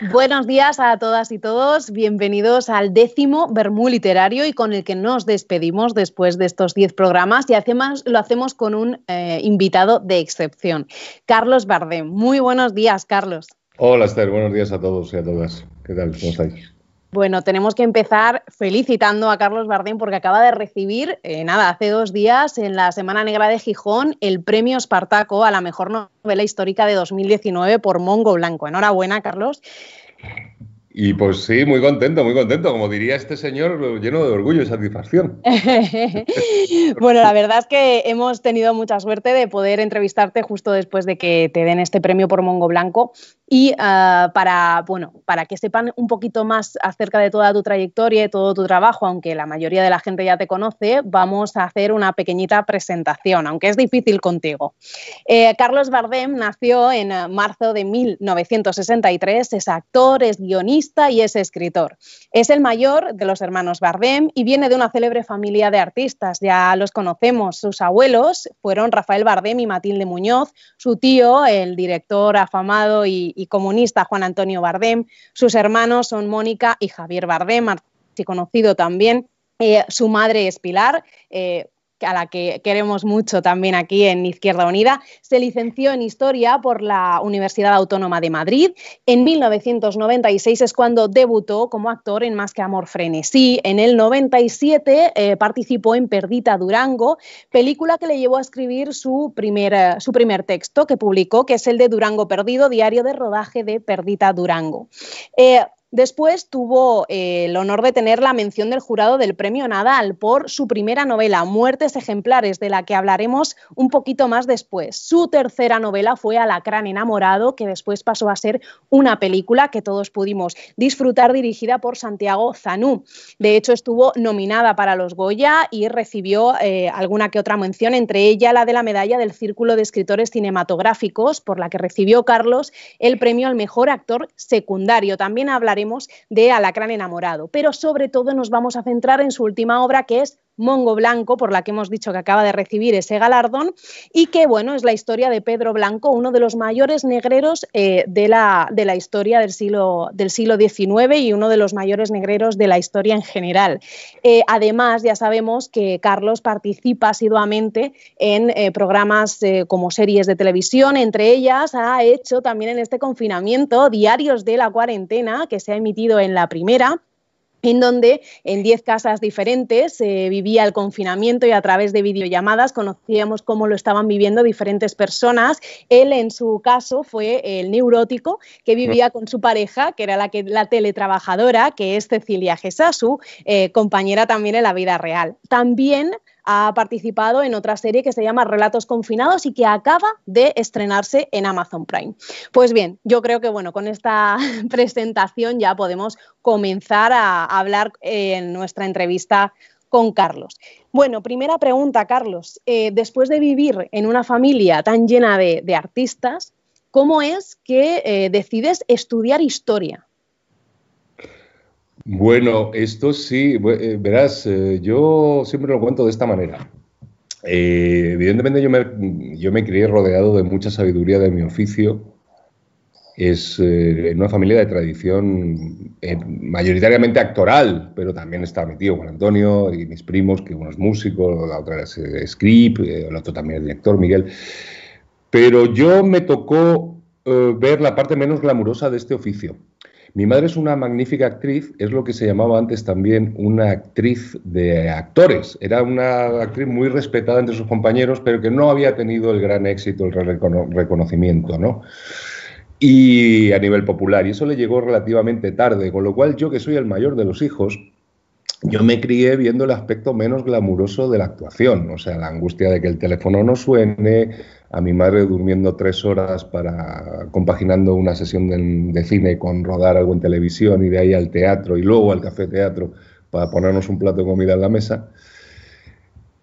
Buenos días a todas y todos, bienvenidos al décimo Bermú Literario y con el que nos despedimos después de estos diez programas y hacemos, lo hacemos con un eh, invitado de excepción, Carlos Bardem. Muy buenos días, Carlos. Hola Esther, buenos días a todos y a todas. ¿Qué tal? ¿Cómo estáis? Bueno, tenemos que empezar felicitando a Carlos Bardem porque acaba de recibir, eh, nada, hace dos días, en la Semana Negra de Gijón, el premio Espartaco a la mejor novela histórica de 2019 por Mongo Blanco. Enhorabuena, Carlos. Y pues sí, muy contento, muy contento. Como diría este señor, lleno de orgullo y satisfacción. bueno, la verdad es que hemos tenido mucha suerte de poder entrevistarte justo después de que te den este premio por Mongo Blanco. Y ah, para, bueno, para que sepan un poquito más acerca de toda tu trayectoria y todo tu trabajo, aunque la mayoría de la gente ya te conoce, vamos a hacer una pequeñita presentación, aunque es difícil contigo. Eh, Carlos Bardem nació en ah, marzo de 1963, es actor, es guionista y es escritor. Es el mayor de los hermanos Bardem y viene de una célebre familia de artistas, ya los conocemos. Sus abuelos fueron Rafael Bardem y Matilde Muñoz, su tío, el director afamado y comunista Juan Antonio Bardem. Sus hermanos son Mónica y Javier Bardem, conocido también. Eh, su madre es Pilar, eh, a la que queremos mucho también aquí en Izquierda Unida. Se licenció en Historia por la Universidad Autónoma de Madrid. En 1996 es cuando debutó como actor en Más que Amor Frenesí. En el 97 eh, participó en Perdita Durango, película que le llevó a escribir su primer, eh, su primer texto que publicó, que es el de Durango Perdido, diario de rodaje de Perdita Durango. Eh, Después tuvo eh, el honor de tener la mención del jurado del Premio Nadal por su primera novela, Muertes Ejemplares, de la que hablaremos un poquito más después. Su tercera novela fue Alacrán enamorado, que después pasó a ser una película que todos pudimos disfrutar, dirigida por Santiago Zanú. De hecho, estuvo nominada para los Goya y recibió eh, alguna que otra mención, entre ella la de la medalla del Círculo de Escritores Cinematográficos, por la que recibió Carlos el premio al mejor actor secundario. También hablaremos de Alacrán enamorado, pero sobre todo nos vamos a centrar en su última obra que es Mongo Blanco, por la que hemos dicho que acaba de recibir ese galardón, y que, bueno, es la historia de Pedro Blanco, uno de los mayores negreros eh, de, la, de, la, historia del siglo, del siglo XIX y uno de los mayores negreros de la historia en general. Eh, además, ya sabemos que Carlos participa asiduamente en eh, programas como series de televisión, entre ellas ha hecho también en este confinamiento Diarios de la Cuarentena, que se ha emitido en la primera en donde en 10 casas diferentes se vivía el confinamiento y a través de videollamadas conocíamos cómo lo estaban viviendo diferentes personas. Él, en su caso, fue el neurótico que vivía con su pareja, que era la, que, la teletrabajadora, que es Cecilia Gesasu, eh, compañera también en la vida real. También ha participado en otra serie que se llama Relatos Confinados y que acaba de estrenarse en Amazon Prime. Pues bien, yo creo que bueno, con esta presentación ya podemos comenzar a hablar en nuestra entrevista con Carlos. Bueno, primera pregunta, Carlos. Eh, después de vivir en una familia tan llena de, artistas, ¿cómo es que eh, decides estudiar historia? Bueno, esto sí, eh, verás, eh, yo siempre lo cuento de esta manera. Eh, evidentemente yo me, yo me crié rodeado de mucha sabiduría de mi oficio. Es en una familia de tradición mayoritariamente actoral, pero también está mi tío Juan Antonio y mis primos, que uno es músico, la otra es script, el otro también es director, Miguel. Pero yo me tocó ver la parte menos glamurosa de este oficio. Mi madre es una magnífica actriz, es lo que se llamaba antes también una actriz de actores. Era una actriz muy respetada entre sus compañeros, pero que no había tenido el gran éxito, el reconocimiento, ¿no? Y a nivel popular, y eso le llegó relativamente tarde, con lo cual yo, que soy el mayor de los hijos, yo me crié viendo el aspecto menos glamuroso de la actuación, o sea, la angustia de que el teléfono no suene, a mi madre durmiendo tres horas para compaginando una sesión de, cine con rodar algo en televisión y de ahí al teatro y luego al café teatro para ponernos un plato de comida en la mesa.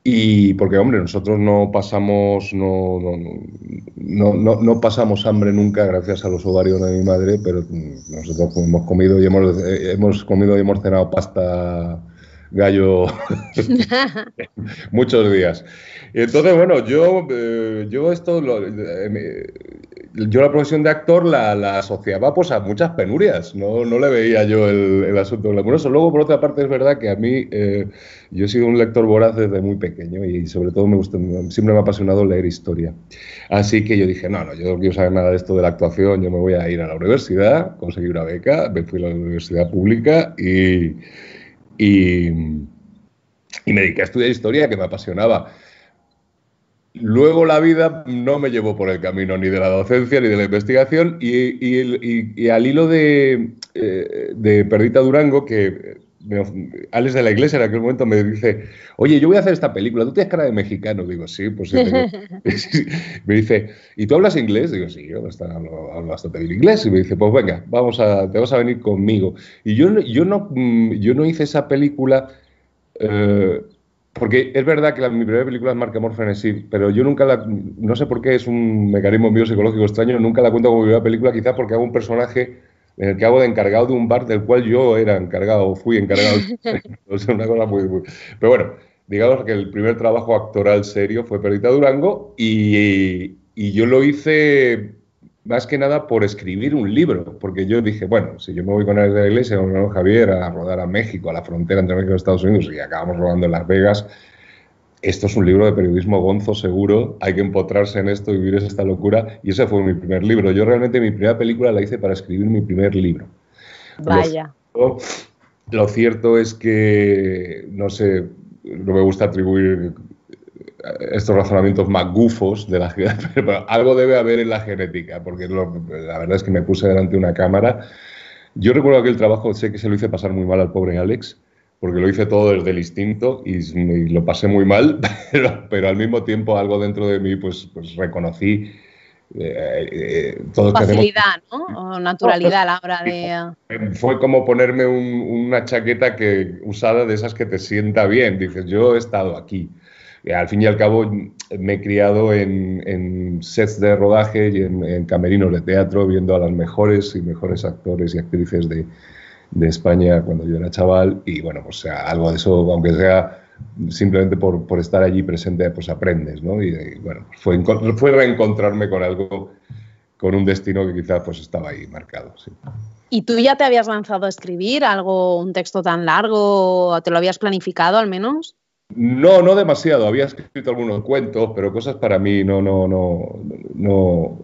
Y porque, hombre, nosotros no pasamos, no, no, no, no, pasamos hambre nunca gracias a los ovarios de mi madre, pero nosotros hemos comido y hemos, hemos comido y hemos cenado pasta gallo muchos días. Y entonces, bueno, yo, eh, yo esto, lo, eh, yo la profesión de actor la, asociaba pues a muchas penurias, no, no le veía yo el, asunto glamuroso. Luego, por otra parte, es verdad que a mí, eh, yo he sido un lector voraz desde muy pequeño y sobre todo me gusta, siempre me ha apasionado leer historia. Así que yo dije, no, no, yo no quiero saber nada de esto de la actuación, yo me voy a ir a la universidad, conseguí una beca, me fui a la universidad pública y, y, y me dediqué a estudiar historia que me apasionaba. Luego la vida no me llevó por el camino ni de la docencia ni de la investigación y, al hilo de, eh, de, Perdita Durango, que Alex de la Iglesia en aquel momento me dice, oye, yo voy a hacer esta película, ¿tú tienes cara de mexicano? Digo, sí, pues sí. me dice, ¿y tú hablas inglés? Digo, sí, yo hablo, bastante bien inglés. Y me dice, pues venga, vamos a, te vas a venir conmigo. Y yo, yo, no, mm, yo no hice esa película... Eh, porque es verdad que mi primera película es Marca Amor Frenesí, pero yo nunca la. No sé por qué es un mecanismo mío psicológico extraño, nunca la cuento como mi primera película, quizás porque hago un personaje en el que hago de encargado de un bar del cual yo era encargado, fui encargado. es una cosa muy, Pero bueno, digamos que el primer trabajo actoral serio fue Perdita Durango y, y yo lo hice más que nada por escribir un libro, porque yo dije, bueno, si yo me voy con él de la iglesia, con Javier, a rodar a México, a la frontera entre México y Estados Unidos, y acabamos rodando en Las Vegas, esto es un libro de periodismo gonzo seguro, hay que empotrarse en esto, vivir esta locura, y ese fue mi primer libro. Yo realmente mi primera película la hice para escribir mi primer libro. Vaya. lo cierto es que, no sé, no me gusta atribuir estos razonamientos más gufos de la genética, pero algo debe haber en la genética, porque la verdad es que me puse delante de una cámara. Yo recuerdo que el trabajo, sé que se lo hice pasar muy mal al pobre Alex, porque lo hice todo desde el instinto y, lo pasé muy mal, pero, al mismo tiempo algo dentro de mí pues, pues reconocí eh, eh, Facilidad, ¿no? O naturalidad a la hora de... Fue como ponerme una chaqueta que, usada de esas que te sienta bien. Dices, yo he estado aquí al fin y al cabo me he criado en, sets de rodaje y en, camerinos de teatro viendo a las mejores y mejores actores y actrices de, España cuando yo era chaval y bueno, pues algo de eso, aunque sea simplemente por, estar allí presente, pues aprendes, ¿no? Y, bueno, fue, fue reencontrarme con algo, con un destino que quizás pues estaba ahí marcado, sí. ¿Y tú ya te habías lanzado a escribir algo, un texto tan largo? ¿Te lo habías planificado al menos? No, no demasiado. Había escrito algunos cuentos, pero cosas para mí no, no, no, no,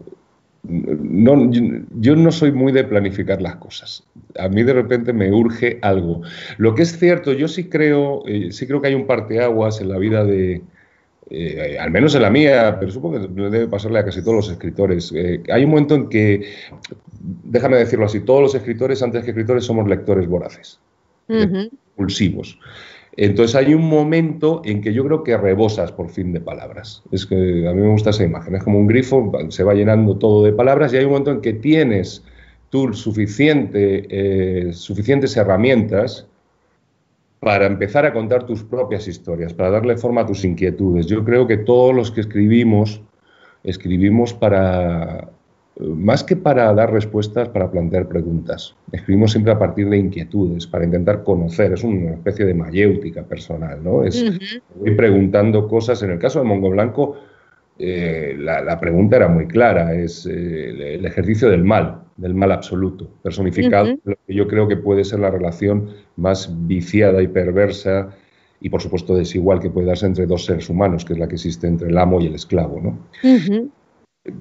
no, yo no soy muy de planificar las cosas. A mí de repente me urge algo. Lo que es cierto, yo sí creo, eh, sí creo que hay un parteaguas en la vida de, eh, al menos en la mía, pero supongo que debe pasarle a casi todos los escritores. Eh, hay un momento en que, déjame decirlo así, todos los escritores, antes que escritores, somos lectores voraces, impulsivos. Entonces hay un momento en que yo creo que rebosas por fin de palabras. Es que a mí me gusta esa imagen. Es como un grifo, se va llenando todo de palabras y hay un momento en que tienes tú eh, suficientes herramientas para empezar a contar tus propias historias, para darle forma a tus inquietudes. Yo creo que todos los que escribimos, escribimos para, más que para dar respuestas, para plantear preguntas. Escribimos siempre a partir de inquietudes, para intentar conocer, es una especie de mayéutica personal, ¿no? Es, Voy preguntando cosas, en el caso de Mongo Blanco, eh, la, pregunta era muy clara, es eh, el ejercicio del mal, del mal absoluto, personificado, lo que yo creo que puede ser la relación más viciada y perversa y por supuesto desigual que puede darse entre dos seres humanos, que es la que existe entre el amo y el esclavo, ¿no?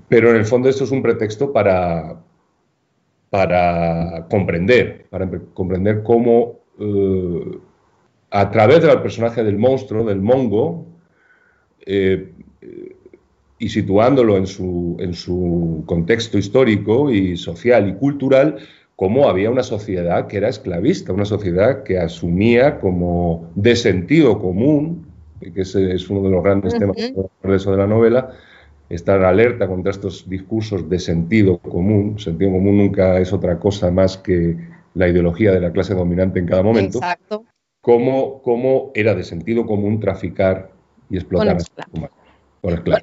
Pero en el fondo esto es un pretexto para, para comprender, para comprender cómo eh, a través del personaje del monstruo, del mongo, eh, y situándolo en su, en su contexto histórico y social y cultural, cómo había una sociedad que era esclavista, una sociedad que asumía como de sentido común, que ese es uno de los grandes temas de la novela, estar alerta contra estos discursos de sentido común. Sentido común nunca es otra cosa más que la ideología de la clase dominante en cada momento. Exacto. Cómo, era de sentido común traficar y explotar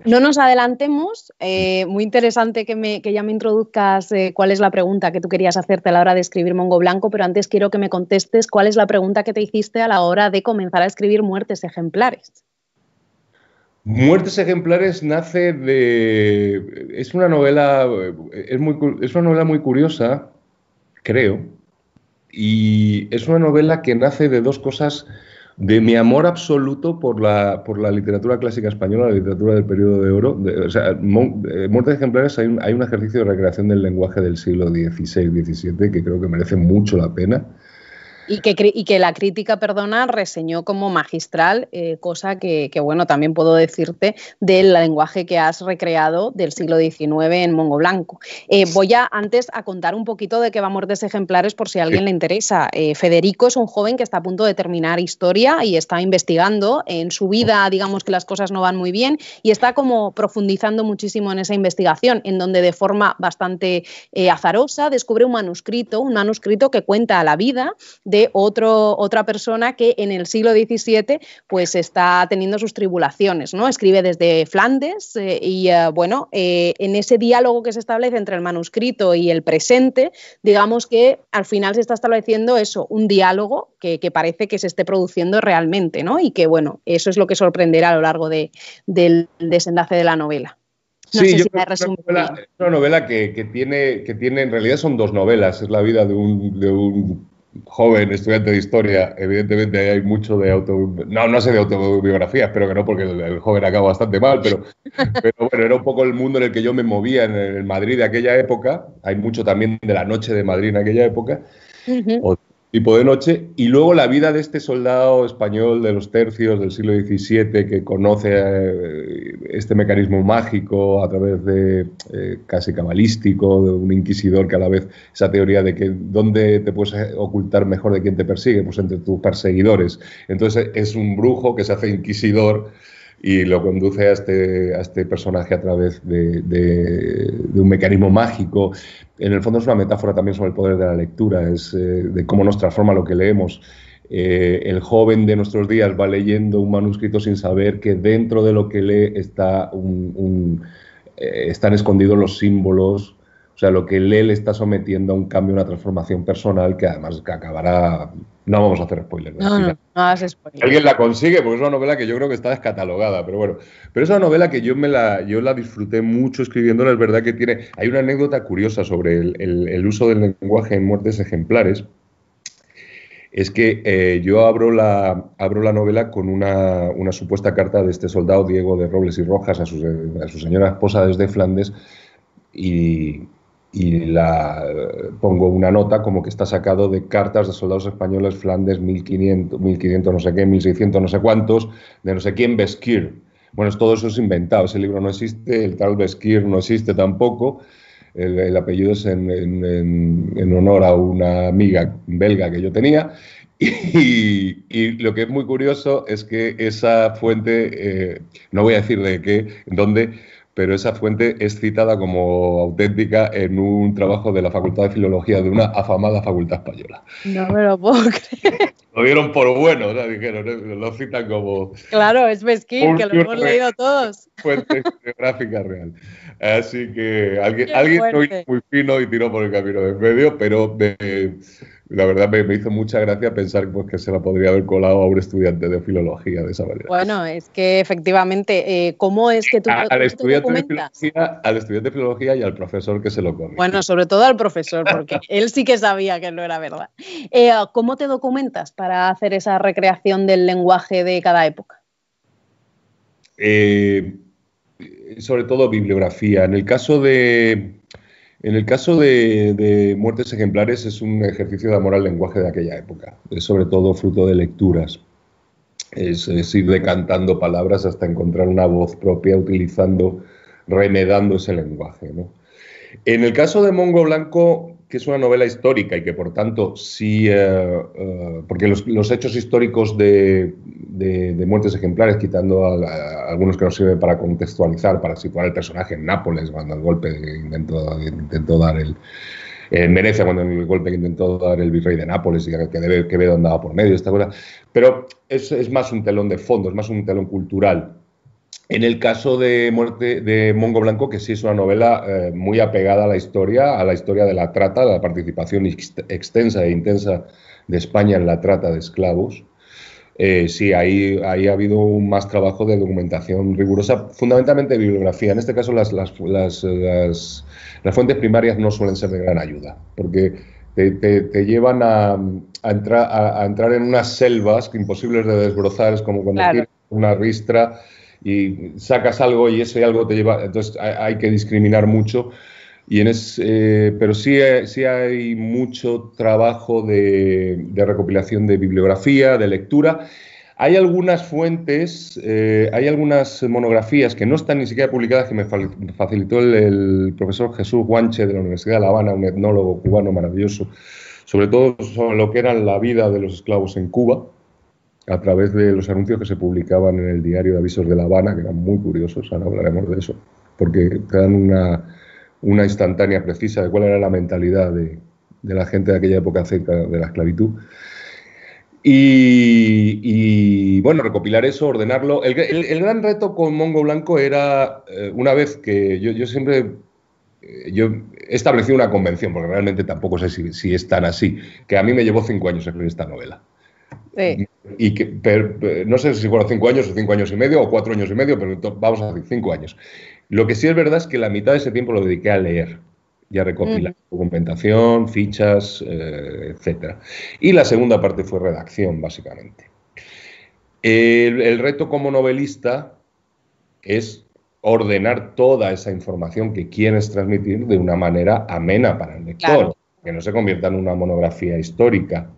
No nos adelantemos. Eh, muy interesante que, me, que, ya me introduzcas eh, cuál es la pregunta que tú querías hacerte a la hora de escribir Mongo Blanco, pero antes quiero que me contestes cuál es la pregunta que te hiciste a la hora de comenzar a escribir Muertes Ejemplares. Muertes ejemplares nace de. Es una novela. Es, muy, es una novela muy curiosa, creo. Y es una novela que nace de dos cosas de mi amor absoluto por la, por la literatura clásica española, la literatura del periodo de oro. sea, eh, Muertes Ejemplares hay un, hay un, ejercicio de recreación del lenguaje del siglo XVI-XVII que creo que merece mucho la pena. Y que, y que, la crítica, perdona, reseñó como magistral, eh, cosa que, que, bueno, también puedo decirte del lenguaje que has recreado del siglo XIX en Mongo Blanco. Eh, voy a antes a contar un poquito de qué va Muertes Ejemplares por si a alguien le interesa. Eh, Federico es un joven que está a punto de terminar historia y está investigando en su vida, digamos que las cosas no van muy bien y está como profundizando muchísimo en esa investigación, en donde de forma bastante azarosa descubre un manuscrito, un manuscrito que cuenta la vida de otro, otra persona que en el siglo XVII pues está teniendo sus tribulaciones, ¿no? Escribe desde Flandes eh, y eh, bueno, eh, en ese diálogo que se establece entre el manuscrito y el presente, digamos que al final se está estableciendo eso, un diálogo que, parece que se esté produciendo realmente, ¿no? Y que bueno, eso es lo que sorprenderá a lo largo de, del desenlace de la novela. No sí, sé si me una novela, una novela que, tiene, que tiene, en realidad son dos novelas, es la vida de un, de un joven estudiante de historia, evidentemente hay mucho de auto... No, no sé de autobiografía, espero que no, porque el, joven acaba bastante mal, pero, pero, bueno, era un poco el mundo en el que yo me movía en el Madrid de aquella época. Hay mucho también de la noche de Madrid en aquella época tipo de noche, y luego la vida de este soldado español de los tercios del siglo XVII que conoce eh, este mecanismo mágico a través de eh, casi cabalístico, de un inquisidor que a la vez esa teoría de que dónde te puedes ocultar mejor de quien te persigue, pues entre tus perseguidores. Entonces es un brujo que se hace inquisidor y lo conduce a este, a este personaje a través de, un mecanismo mágico. En el fondo es una metáfora también sobre el poder de la lectura, es eh, de cómo nos transforma lo que leemos. Eh, el joven de nuestros días va leyendo un manuscrito sin saber que dentro de lo que lee está un, eh, están escondidos los símbolos, o sea, lo que lee le está sometiendo a un cambio, una transformación personal que además que acabará. No vamos a hacer spoilers. No, no, no Alguien la consigue porque es una novela que yo creo que está descatalogada, pero bueno. Pero es una novela que yo me la, yo la disfruté mucho escribiéndola. Es verdad que tiene. Hay una anécdota curiosa sobre el, uso del lenguaje en muertes ejemplares. Es que eh, yo abro la, abro la novela con una, una, supuesta carta de este soldado Diego de Robles y Rojas a su, a su señora esposa desde Flandes y, y la pongo una nota como que está sacado de cartas de soldados españoles Flandes 1500, 1500 no sé qué, 1600 no sé cuántos, de no sé quién, Besquir. Bueno, todo eso es inventado, ese libro no existe, el tal Besquir no existe tampoco, el, apellido es en, en, honor a una amiga belga que yo tenía. Y, lo que es muy curioso es que esa fuente, eh, no voy a decir de qué, dónde, pero esa fuente es citada como auténtica en un trabajo de la Facultad de Filología de una afamada facultad española. No me lo puedo creer. Lo dieron por bueno, ¿no? dijeron, lo citan como... Claro, es Mesquín, que lo hemos leído todos. Fuente geográfica real. Así que alguien, alguien muy fino y tiró por el camino de medio, pero la verdad me, hizo mucha gracia pensar pues, que se la podría haber colado a un estudiante de filología de esa manera. Bueno, es que efectivamente, eh, ¿cómo es que tú, al, estudiante de filología, al estudiante de filología y al profesor que se lo come. Bueno, sobre todo al profesor, porque él sí que sabía que no era verdad. Eh, ¿Cómo te documentas para hacer esa recreación del lenguaje de cada época? Eh, sobre todo bibliografía. En el caso de en el caso de, muertes ejemplares es un ejercicio de amor al lenguaje de aquella época, es sobre todo fruto de lecturas. Es, ir decantando palabras hasta encontrar una voz propia utilizando, remedando ese lenguaje. En el caso de Mongo Blanco, que es una novela histórica y que por tanto sí, eh, eh, porque los, hechos históricos de, muertes ejemplares, quitando algunos que nos sirven para contextualizar, para situar el personaje en Nápoles, cuando el golpe intentó, intentó dar el... En Venecia, cuando el golpe que intentó dar el virrey de Nápoles y que debe que andaba por medio, esta cosa. Pero es, es más un telón de fondo, es más un telón cultural en el caso de Muerte de Mongo Blanco, que sí es una novela eh, muy apegada a la historia, a la historia de la trata, de la participación extensa e intensa de España en la trata de esclavos. eh, sí, ahí, ahí, ha habido un más trabajo de documentación rigurosa, fundamentalmente de bibliografía. En este caso, las, las, las, las fuentes primarias no suelen ser de gran ayuda, porque te, te, llevan a, a, entrar, a, entrar en unas selvas imposibles de desbrozar, es como cuando tienes una ristra y sacas algo y ese algo te lleva, entonces hay, que discriminar mucho. Y en eh, pero sí, sí hay mucho trabajo de, de, recopilación de bibliografía, de lectura. Hay algunas fuentes, eh, hay algunas monografías que no están ni siquiera publicadas que me facilitó el, el, profesor Jesús Guanche de la Universidad de La Habana, un etnólogo cubano maravilloso, sobre todo sobre lo que era la vida de los esclavos en Cuba a través de los anuncios que se publicaban en el diario de avisos de La Habana, que eran muy curiosos, ahora hablaremos de eso, porque te dan una, una instantánea precisa de cuál era la mentalidad de, la gente de aquella época acerca de la esclavitud. Y, bueno, recopilar eso, ordenarlo. El, gran reto con Mongo Blanco era, eh, una vez que yo, yo siempre eh, yo he establecido una convención, porque realmente tampoco sé si, si, es tan así, que a mí me llevó cinco años escribir esta novela. Y que, no sé si fueron cinco años o cinco años y medio o cuatro años y medio, pero vamos a decir cinco años. Lo que sí es verdad es que la mitad de ese tiempo lo dediqué a leer y a recopilar documentación, fichas, eh, etc. Y la segunda parte fue redacción, básicamente. El, el, reto como novelista es ordenar toda esa información que quieres transmitir de una manera amena para el lector que no se convierta en una monografía histórica.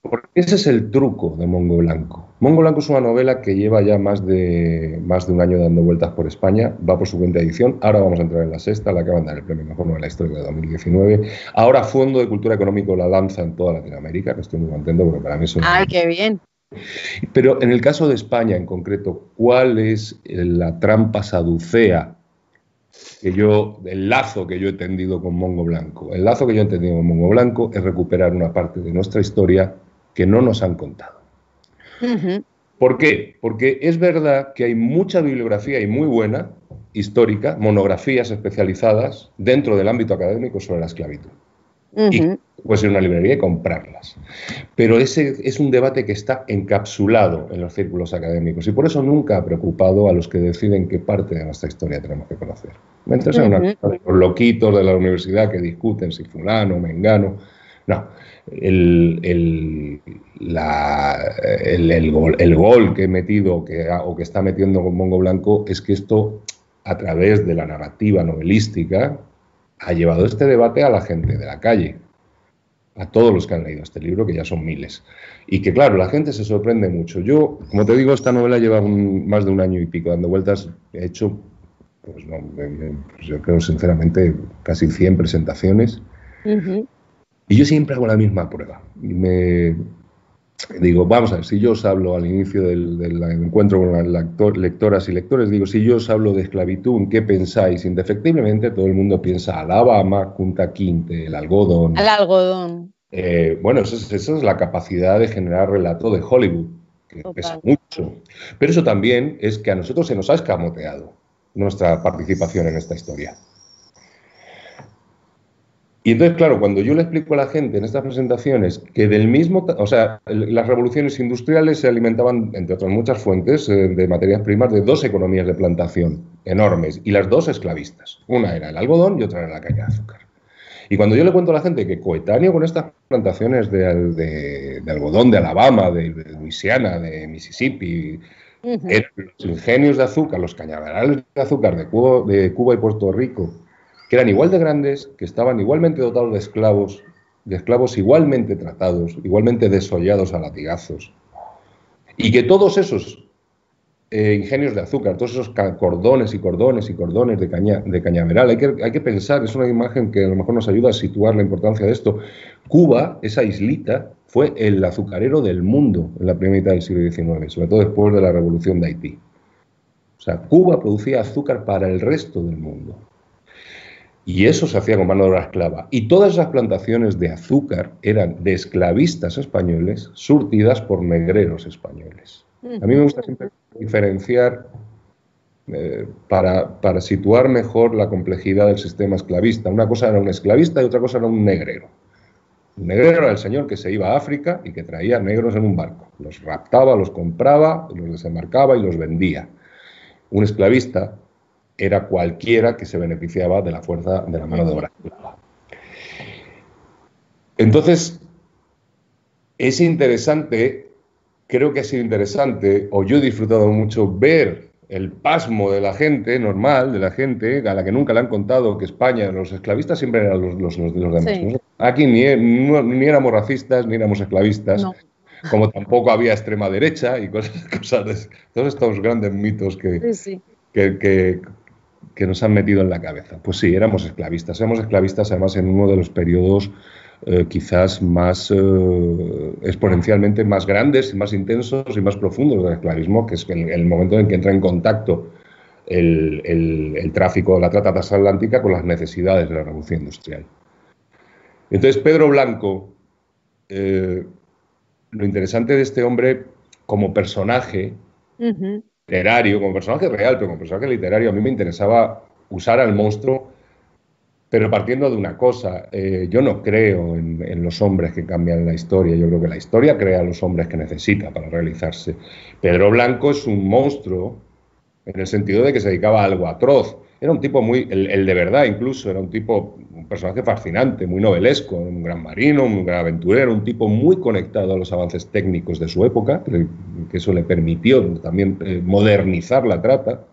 Porque ese es el truco de Mongo Blanco. Mongo Blanco es una novela que lleva ya más de, más de un año dando vueltas por España, va por su quinta edición, ahora vamos a entrar en la sexta, la acaban de dar el premio Mejor Novela Histórica de 2019. Ahora Fondo de Cultura Económico la lanza en toda Latinoamérica, que estoy muy contento porque para mí es ¡Ay, qué bien! Pero en el caso de España en concreto, ¿cuál es la trampa saducea que yo, el lazo que yo he tendido con Mongo Blanco. El lazo que yo he tendido con Mongo Blanco es recuperar una parte de nuestra historia que no nos han contado. ¿Por qué? Porque es verdad que hay mucha bibliografía y muy buena, histórica, monografías especializadas dentro del ámbito académico sobre la esclavitud puedes ir a una librería y comprarlas. Pero ese es un debate que está encapsulado en los círculos académicos y por eso nunca ha preocupado a los que deciden qué parte de nuestra historia tenemos que conocer. Mientras uh -huh. los loquitos de la universidad que discuten si fulano, mengano. No, el, el, la, el, el, gol, el gol que he metido que, o que está metiendo con Mongo Blanco es que esto, a través de la narrativa novelística, ha llevado este debate a la gente de la calle, a todos los que han leído este libro, que ya son miles. Y que, claro, la gente se sorprende mucho. Yo, como te digo, esta novela lleva más de un año y pico dando vueltas. He hecho, pues, no, pues yo creo sinceramente, casi 100 presentaciones. Uh -huh. Y yo siempre hago la misma prueba. Me, digo, vamos a ver, si yo os hablo al inicio del, del encuentro con las lector, lectoras y lectores, digo, si yo os hablo de esclavitud, ¿qué pensáis? Indefectiblemente todo el mundo piensa Alabama, Kunta Quinte, el algodón. El algodón. Eh, bueno, esa es, esa es, la capacidad de generar relato de Hollywood, que Total. pesa mucho. Pero eso también es que a nosotros se nos ha escamoteado nuestra participación en esta historia. Y entonces, claro, cuando yo le explico a la gente en estas presentaciones que del mismo, o sea, las revoluciones industriales se alimentaban, entre otras muchas fuentes, eh, de materias primas de dos economías de plantación enormes y las dos esclavistas. Una era el algodón y otra era la caña de azúcar. Y cuando yo le cuento a la gente que coetáneo con estas plantaciones de, de, de algodón de Alabama, de, de, Luisiana, de Mississippi, uh -huh. eran los ingenios de azúcar, los cañaverales de azúcar de Cuba, de Cuba y Puerto Rico, que eran igual de grandes, que estaban igualmente dotados de esclavos, de esclavos igualmente tratados, igualmente desollados a latigazos, y que todos esos eh, ingenios de azúcar, todos esos cordones y cordones y cordones de, caña, de cañaveral, hay que, hay que pensar, es una imagen que a lo mejor nos ayuda a situar la importancia de esto. Cuba, esa islita, fue el azucarero del mundo en la primera mitad del siglo XIX, sobre todo después de la revolución de Haití. O sea, Cuba producía azúcar para el resto del mundo. Y eso se hacía con mano de obra esclava. Y todas esas plantaciones de azúcar eran de esclavistas españoles surtidas por negreros españoles. A mí me gusta siempre diferenciar eh, para, para, situar mejor la complejidad del sistema esclavista. Una cosa era un esclavista y otra cosa era un negrero. Un negrero era el señor que se iba a África y que traía negros en un barco. Los raptaba, los compraba, los desembarcaba y los vendía. Un esclavista era cualquiera que se beneficiaba de la fuerza de la mano de obra. Entonces, es interesante, creo que ha sido interesante, o yo he disfrutado mucho ver el pasmo de la gente normal, de la gente a la que nunca le han contado que España, los esclavistas siempre eran los, los, los, demás. Aquí ni, ni, éramos racistas ni éramos esclavistas, como tampoco había extrema derecha y cosas, cosas de, todos estos grandes mitos que, que, que, que, nos han metido en la cabeza. Pues sí, éramos esclavistas. Éramos esclavistas además en uno de los periodos eh, quizás más eh, exponencialmente más grandes, más intensos y más profundos del esclavismo, que es el, momento en que entra en contacto el, el, tráfico, la trata transatlántica con las necesidades de la revolución industrial. Entonces, Pedro Blanco, eh, lo interesante de este hombre como personaje literario, como personaje real, pero como personaje literario, a mí me interesaba usar al monstruo pero partiendo de una cosa, eh, yo no creo en, los hombres que cambian la historia, yo creo que la historia crea a los hombres que necesita para realizarse. Pedro Blanco es un monstruo en el sentido de que se dedicaba a algo atroz. Era un tipo muy, el, de verdad incluso, era un tipo, personaje fascinante, muy novelesco, un gran marino, un gran aventurero, un tipo muy conectado a los avances técnicos de su época, que, eso le permitió también eh, modernizar la trata.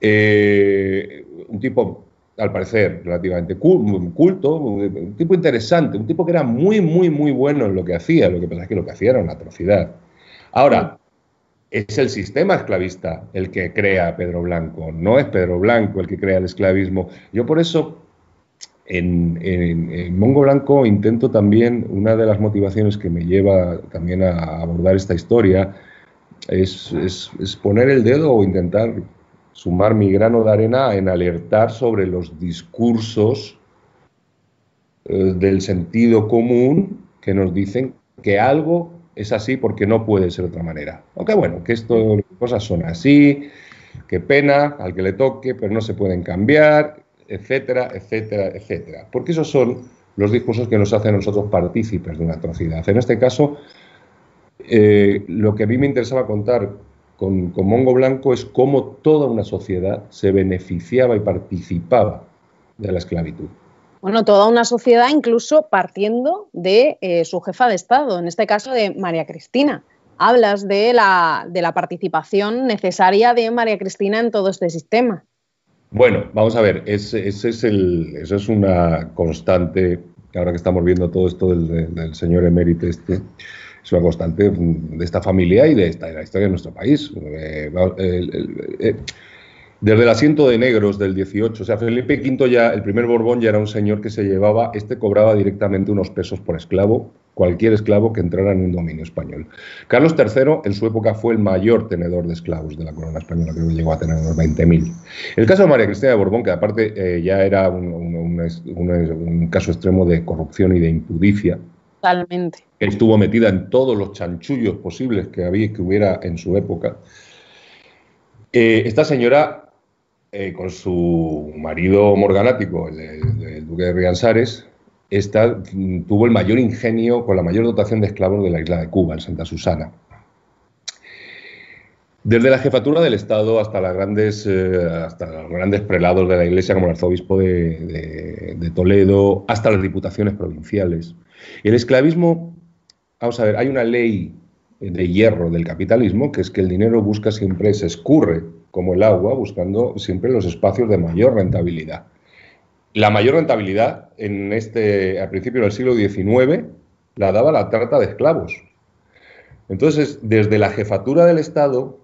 Eh, un tipo al parecer, relativamente culto, un tipo interesante, un tipo que era muy, muy, muy bueno en lo que hacía. Lo que pasa es que lo que hacía era una atrocidad. Ahora, es el sistema esclavista el que crea Pedro Blanco, no es Pedro Blanco el que crea el esclavismo. Yo por eso, en, Mongo Blanco, intento también, una de las motivaciones que me lleva también a abordar esta historia, es, es poner el dedo o intentar sumar mi grano de arena en alertar sobre los discursos eh, del sentido común que nos dicen que algo es así porque no puede ser de otra manera. Aunque bueno, que estas cosas son así, qué pena al que le toque, pero no se pueden cambiar, etcétera, etcétera, etcétera. Porque esos son los discursos que nos hacen a nosotros partícipes de una atrocidad. En este caso, eh, lo que a mí me interesaba contar con, Mongo Blanco es cómo toda una sociedad se beneficiaba y participaba de la esclavitud. Bueno, toda una sociedad incluso partiendo de eh, su jefa de Estado, en este caso de María Cristina. Hablas de la, de la participación necesaria de María Cristina en todo este sistema. Bueno, vamos a ver, ese, es el, eso es una constante, ahora que estamos viendo todo esto del, del señor emérito este, es una constante de esta familia y de, esta, la historia de nuestro país. Eh, eh, desde el asiento de negros del 18, o sea, Felipe V ya, el primer Borbón ya era un señor que se llevaba, este cobraba directamente unos pesos por esclavo, cualquier esclavo que entrara en un dominio español. Carlos III en su época fue el mayor tenedor de esclavos de la corona española, creo que llegó a tener unos 20.000. El caso de María Cristina de Borbón, que aparte eh, ya era un caso extremo de corrupción y de impudicia, Totalmente. Estuvo metida en todos los chanchullos posibles que había que hubiera en su época. Eh, esta señora, eh, con su marido morganático, el, duque de Riansares, esta, mm, tuvo el mayor ingenio, con la mayor dotación de esclavos de la isla de Cuba, en Santa Susana. Desde la jefatura del Estado hasta, las grandes, eh, hasta los grandes prelados de la Iglesia, como el arzobispo de, de Toledo, hasta las diputaciones provinciales. El esclavismo, vamos a ver, hay una ley de hierro del capitalismo, que es que el dinero busca siempre, se escurre como el agua, buscando siempre los espacios de mayor rentabilidad. La mayor rentabilidad en este, al principio del siglo XIX la daba la trata de esclavos. Entonces, desde la jefatura del Estado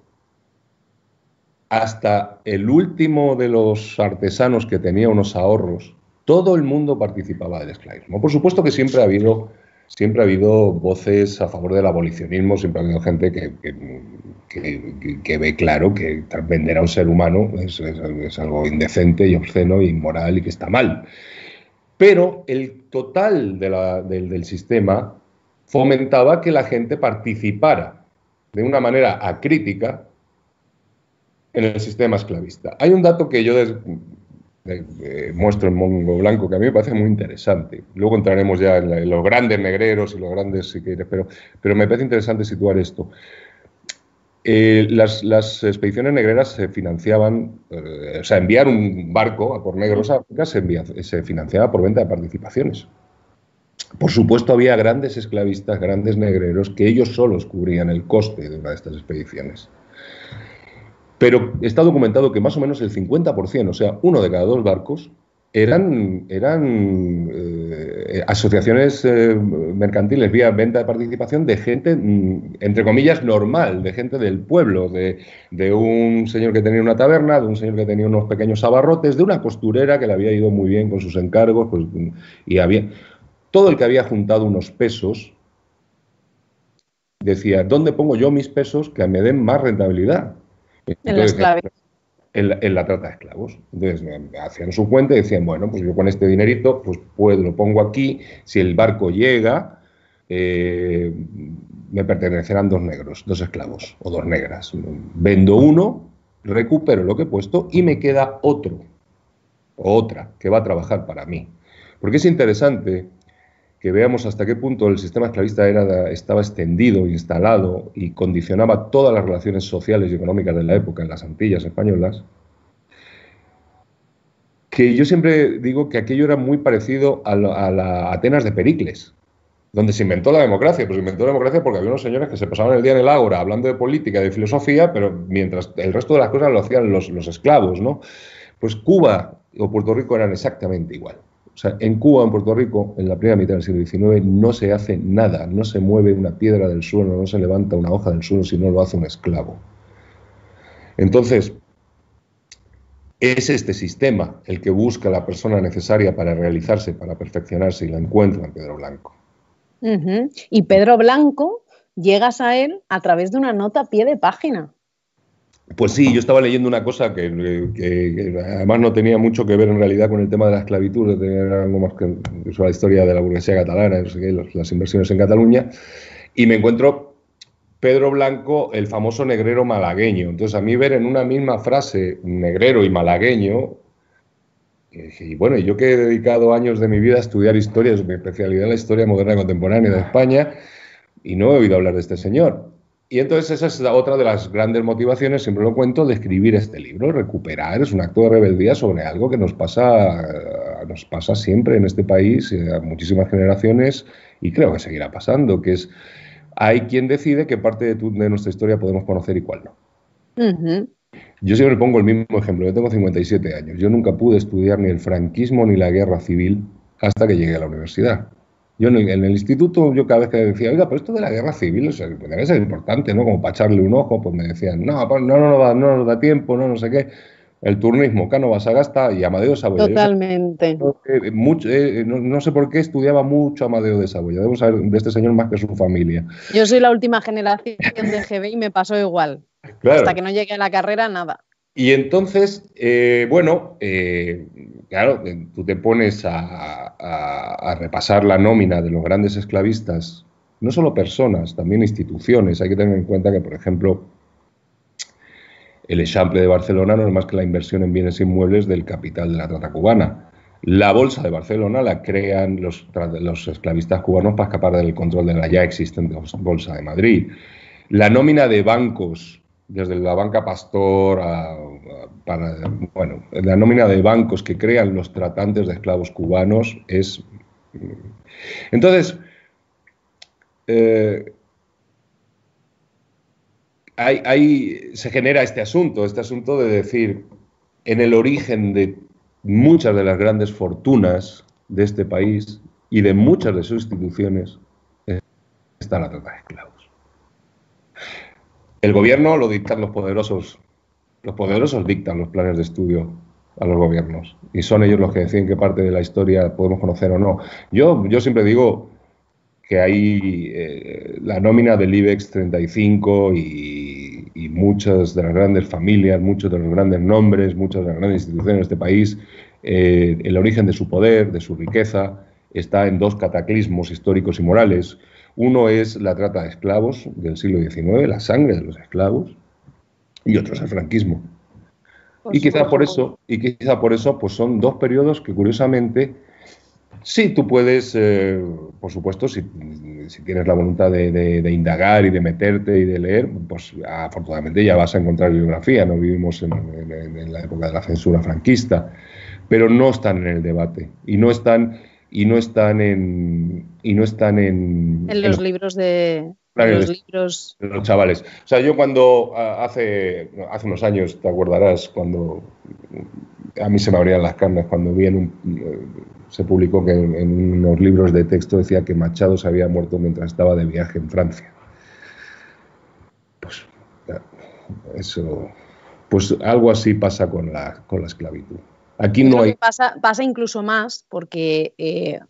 hasta el último de los artesanos que tenía unos ahorros, todo el mundo participaba del esclavismo. Por supuesto que siempre ha habido, siempre ha habido voces a favor del abolicionismo, siempre ha habido gente que, ve claro que vender a un ser humano es, algo indecente y obsceno e inmoral y que está mal. Pero el total del, sistema fomentaba que la gente participara de una manera acrítica en el sistema esclavista. Hay un dato que yo muestro en Mongo Blanco, que a mí me parece muy interesante. Luego entraremos ya en, los grandes negreros y los grandes, si pero, pero me parece interesante situar esto. Eh, las, expediciones negreras se financiaban, eh, o sea, enviar un barco a por negros a África se, se financiaba por venta de participaciones. Por supuesto, había grandes esclavistas, grandes negreros, que ellos solos cubrían el coste de una de estas expediciones. Pero está documentado que más o menos el 50%, o sea, uno de cada dos barcos, eran, eran eh, asociaciones eh, mercantiles vía venta de participación de gente, mm, entre comillas, normal, de gente del pueblo, de, un señor que tenía una taberna, de un señor que tenía unos pequeños abarrotes, de una costurera que le había ido muy bien con sus encargos, pues, y había todo el que había juntado unos pesos decía, ¿dónde pongo yo mis pesos que me den más rentabilidad? En la En la, trata de esclavos. Entonces hacían su cuenta y decían, bueno, pues yo con este dinerito, pues puedo, lo pongo aquí, si el barco llega, eh, me pertenecerán dos negros, dos esclavos o dos negras. Vendo uno, recupero lo que he puesto y me queda otro o otra que va a trabajar para mí. Porque es interesante que veamos hasta qué punto el sistema esclavista era, estaba extendido, instalado y condicionaba todas las relaciones sociales y económicas de la época en las Antillas españolas, que yo siempre digo que aquello era muy parecido a, la Atenas de Pericles, donde se inventó la democracia. Pues se inventó la democracia porque había unos señores que se pasaban el día en el ágora hablando de política, de filosofía, pero mientras el resto de las cosas lo hacían los, los esclavos, ¿no? Pues Cuba o Puerto Rico eran exactamente igual. O sea, en Cuba, en Puerto Rico, en la primera mitad del siglo XIX, no se hace nada, no se mueve una piedra del suelo, no se levanta una hoja del suelo si no lo hace un esclavo. Entonces, es este sistema el que busca la persona necesaria para realizarse, para perfeccionarse y la encuentra en Pedro Blanco. Y Pedro Blanco, llegas a él a través de una nota a pie de página. Pues sí, yo estaba leyendo una cosa que, además no tenía mucho que ver en realidad con el tema de la esclavitud, tenía algo más que sobre la historia de la burguesía catalana, las inversiones en Cataluña, y me encuentro Pedro Blanco, el famoso negrero malagueño. Entonces, a mí ver en una misma frase negrero y malagueño, y bueno, yo que he dedicado años de mi vida a estudiar historia, es mi especialidad la historia moderna contemporánea de España, y no he oído hablar de este señor. Y entonces esa es otra de las grandes motivaciones, siempre lo cuento, de escribir este libro, recuperar, es un acto de rebeldía sobre algo que nos pasa, nos pasa siempre en este país, eh, a muchísimas generaciones, y creo que seguirá pasando, que es, hay quien decide qué parte de, nuestra historia podemos conocer y cuál no. Yo siempre pongo el mismo ejemplo, yo tengo 57 años, yo nunca pude estudiar ni el franquismo ni la guerra civil hasta que llegué a la universidad. Yo en el, instituto, yo cada vez que decía, oiga, pero esto de la guerra civil debe ser importante, ¿no? Como para echarle un ojo, pues me decían, no, no, no, no, nos da tiempo, no, no sé qué. El turnismo, Cano Basagasta y Amadeo de Saboya. Totalmente. Eh, mucho, eh, no, sé por qué estudiaba mucho Amadeo de Saboya. Debo saber de este señor más que su familia. Yo soy la última generación de GB y me pasó igual. Hasta que no llegué a la carrera, nada. Y entonces, eh, bueno, eh, claro, eh, tú te pones a, repasar la nómina de los grandes esclavistas, no solo personas, también instituciones. Hay que tener en cuenta que, por ejemplo, el Echample de Barcelona no es más que la inversión en bienes inmuebles del capital de la trata cubana. La bolsa de Barcelona la crean los, los esclavistas cubanos para escapar del control de la ya existente bolsa de Madrid. La nómina de bancos desde la banca Pastor a, bueno, la nómina de bancos que crean los tratantes de esclavos cubanos es... Entonces, eh, se genera este asunto, este asunto de decir, en el origen de muchas de las grandes fortunas de este país y de muchas de sus instituciones está la trata de esclavos. El gobierno lo dictan los poderosos. Los poderosos dictan los planes de estudio a los gobiernos y son ellos los que deciden qué parte de la historia podemos conocer o no. Yo, yo siempre digo que hay eh, la nómina del IBEX 35 y, y, muchas de las grandes familias, muchos de los grandes nombres, muchas de las grandes instituciones de este país, eh, el origen de su poder, de su riqueza, está en dos cataclismos históricos y morales. Uno es la trata de esclavos del siglo XIX, la sangre de los esclavos, y otro es el franquismo. y quizá por eso, y quizá por eso, pues son dos periodos que curiosamente Sí, tú puedes, eh, por supuesto, si, tienes la voluntad de, indagar y de meterte y de leer, pues afortunadamente ya vas a encontrar bibliografía, no vivimos en, la época de la censura franquista, pero no están en el debate y no están y no están en y no están en, en los libros de, los libros. Los chavales. O sea, yo cuando hace, hace unos años, te acordarás, cuando a mí se me abrían las carnes, cuando vi en un, eh, se publicó que en, unos libros de texto decía que Machado se había muerto mientras estaba de viaje en Francia. Pues eso, pues algo así pasa con la, con la esclavitud. Aquí no hay. Pasa, pasa incluso más porque eh,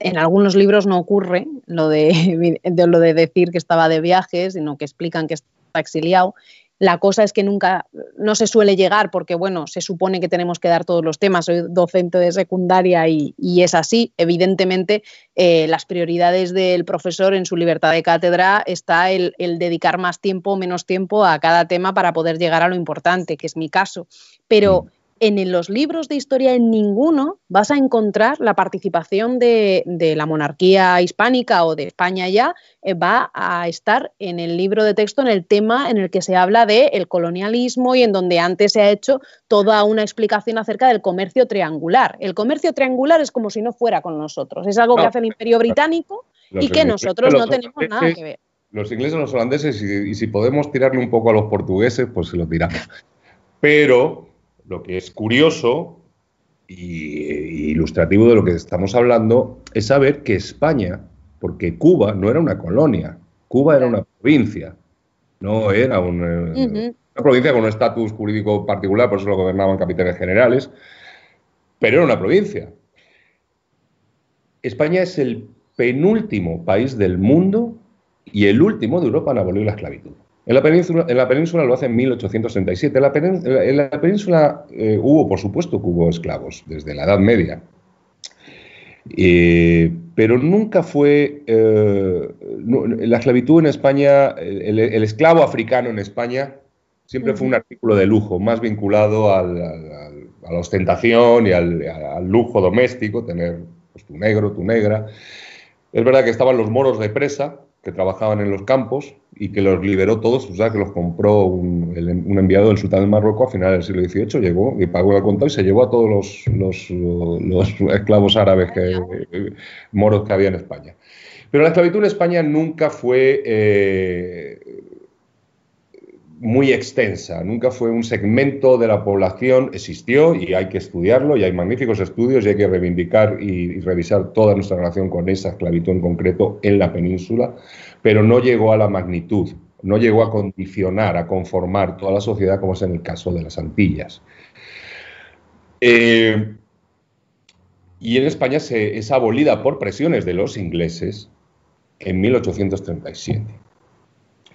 en algunos libros no ocurre lo de, de, lo de decir que estaba de viaje, sino que explican que está exiliado. La cosa es que nunca, no se suele llegar porque, bueno, se supone que tenemos que dar todos los temas. Soy docente de secundaria y, es así. Evidentemente, eh, las prioridades del profesor en su libertad de cátedra está el, dedicar más tiempo o menos tiempo a cada tema para poder llegar a lo importante, que es mi caso. Pero mm en los libros de historia en ninguno vas a encontrar la participación de, la monarquía hispánica o de España ya, eh, va a estar en el libro de texto en el tema en el que se habla del el colonialismo y en donde antes se ha hecho toda una explicación acerca del comercio triangular. El comercio triangular es como si no fuera con nosotros, es algo que hace el imperio británico y que nosotros no tenemos nada que ver. Los ingleses, los holandeses, y, y si podemos tirarle un poco a los portugueses, pues se lo tiramos. Pero lo que es curioso y ilustrativo de lo que estamos hablando es saber que España, porque Cuba no era una colonia, Cuba era una provincia, no era una, provincia con un estatus jurídico particular, por eso lo gobernaban capitanes generales, pero era una provincia. España es el penúltimo país del mundo y el último de Europa en abolir la esclavitud. En la península, en la península lo hace en 1867. En la península, eh, hubo, por supuesto, que hubo esclavos desde la Edad Media. Eh, pero nunca fue eh, la esclavitud en España, el, esclavo africano en España siempre fue un artículo de lujo, más vinculado a la ostentación y al, lujo doméstico, tener pues, tu negro, tu negra. Es verdad que estaban los moros de presa, que trabajaban en los campos y que los liberó todos, o sea, que los compró un, enviado del sultán de Marruecos a finales del siglo XVIII, llegó y pagó el contado y se llevó a todos los, esclavos árabes moros que había en España. Pero la esclavitud en España nunca fue eh, muy extensa, nunca fue un segmento de la población, existió y hay que estudiarlo y hay magníficos estudios y hay que reivindicar y, revisar toda nuestra relación con esa esclavitud en concreto en la península, pero no llegó a la magnitud, no llegó a condicionar, a conformar toda la sociedad como es en el caso de las Antillas. Eh, y en España se, es abolida por presiones de los ingleses en 1837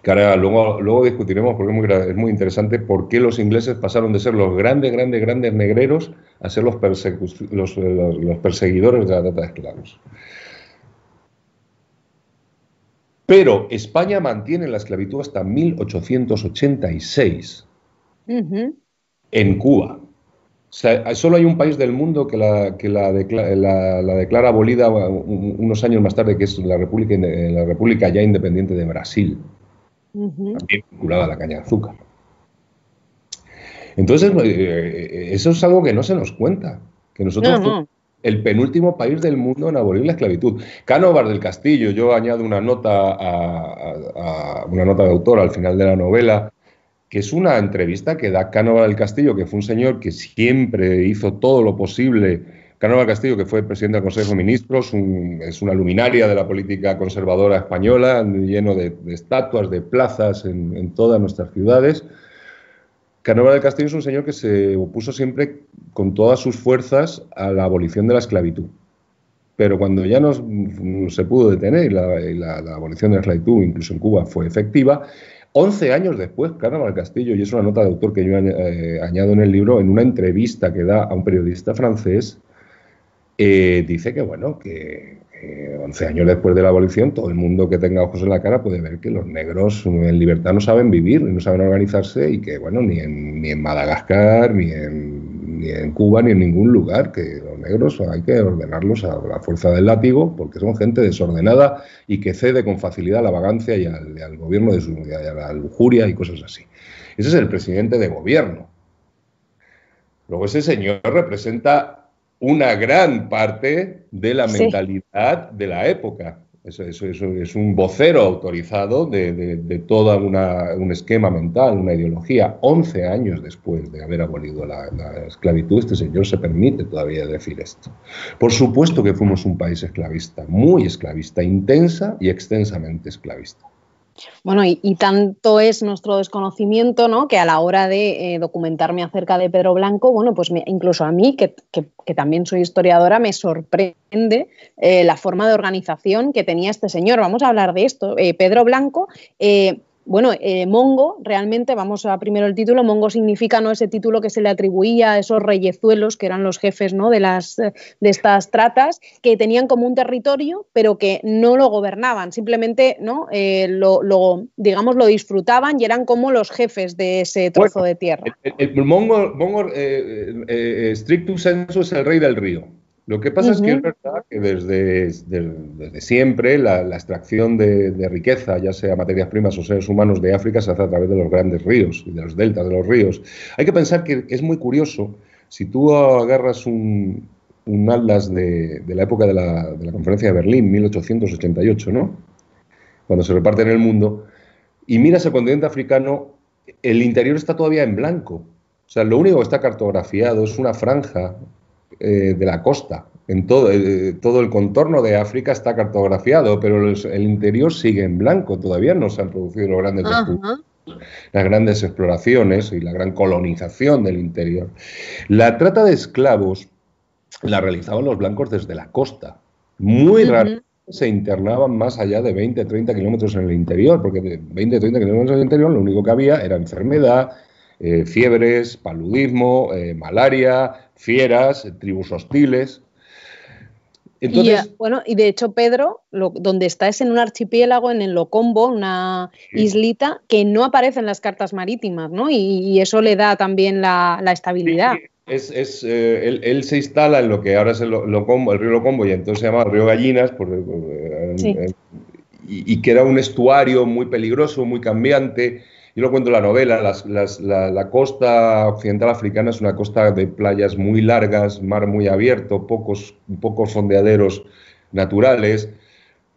que ahora luego, luego discutiremos porque es muy, es muy, interesante por qué los ingleses pasaron de ser los grandes, grandes, grandes negreros a ser los, los, los, perseguidores de la trata de esclavos. Pero España mantiene la esclavitud hasta 1886 en Cuba. O sea, solo hay un país del mundo que la, que la, la, la declara abolida unos años más tarde, que es la República, la República ya independiente de Brasil también vinculada a la caña de azúcar. Entonces, eh, eh, eso es algo que no se nos cuenta, que nosotros somos el penúltimo país del mundo en abolir la esclavitud. Cánovar del Castillo, yo añado una nota, a, una nota de autor al final de la novela, que es una entrevista que da Cánovar del Castillo, que fue un señor que siempre hizo todo lo posible Canova Castillo, que fue presidente del Consejo de Ministros, es una luminaria de la política conservadora española, lleno de, estatuas, de plazas en, todas nuestras ciudades. Canova del Castillo es un señor que se opuso siempre con todas sus fuerzas a la abolición de la esclavitud. Pero cuando ya no se pudo detener y la, abolición de la esclavitud, incluso en Cuba, fue efectiva, 11 años después, del Castillo, y es una nota de autor que yo eh, añado en el libro, en una entrevista que da a un periodista francés, eh, dice que, bueno, que, 11 años después de la abolición, todo el mundo que tenga ojos en la cara puede ver que los negros en libertad no saben vivir, no saben organizarse y que, bueno, ni en, ni en Madagascar, ni en, ni en Cuba, ni en ningún lugar, que los negros hay que ordenarlos a la fuerza del látigo porque son gente desordenada y que cede con facilidad a la vagancia y al, gobierno de su, y a la lujuria y cosas así. Ese es el presidente de gobierno. Luego ese señor representa una gran parte de la mentalidad de la época. Eso, es un vocero autorizado de, de, todo un esquema mental, una ideología. 11 años después de haber abolido la, la, esclavitud, este señor se permite todavía decir esto. Por supuesto que fuimos un país esclavista, muy esclavista, intensa y extensamente esclavista. Bueno, y, tanto es nuestro desconocimiento, ¿no? Que a la hora de eh, documentarme acerca de Pedro Blanco, bueno, pues incluso a mí, que, también soy historiadora, me sorprende eh, la forma de organización que tenía este señor. Vamos a hablar de esto. Eh, Pedro Blanco bueno, eh, Mongo, realmente, vamos a primero el título, Mongo significa ¿no? ese título que se le atribuía a esos reyezuelos, que eran los jefes ¿no? de, las, de estas tratas, que tenían como un territorio, pero que no lo gobernaban, simplemente ¿no? Eh, lo, digamos, lo disfrutaban y eran como los jefes de ese trozo de tierra. El, Mongo, Mongo eh, stricto sensu, es el rey del río. Lo que pasa es que es verdad que desde, desde, siempre la, extracción de, riqueza, ya sea materias primas o seres humanos de África, se hace a través de los grandes ríos y de los deltas de los ríos. Hay que pensar que es muy curioso, si tú agarras un, un atlas de, la época de la, de la, conferencia de Berlín, 1888, ¿no? cuando se reparte en el mundo, y miras el continente africano, el interior está todavía en blanco. O sea, lo único que está cartografiado es una franja eh, de la costa. En todo, eh, todo el contorno de África está cartografiado, pero el interior sigue en blanco. Todavía no se han producido los grandes las grandes exploraciones y la gran colonización del interior. La trata de esclavos la realizaban los blancos desde la costa. Muy raro se internaban más allá de 20, 30 kilómetros en el interior, porque de 20, 30 kilómetros en el interior lo único que había era enfermedad, eh, fiebres, paludismo, malaria, fieras, tribus hostiles. Entonces, y, bueno, y de hecho Pedro, donde está es en un archipiélago, en el Locombo, una islita que no aparece en las cartas marítimas, ¿no? Y, eso le da también la, estabilidad. es, eh, él, se instala en lo que ahora es el, Locombo, el río Locombo y entonces se llama el río Gallinas, por, eh, y, y, que era un estuario muy peligroso, muy cambiante, yo lo cuento en la novela, la, costa occidental africana es una costa de playas muy largas, mar muy abierto, pocos, pocos fondeaderos naturales.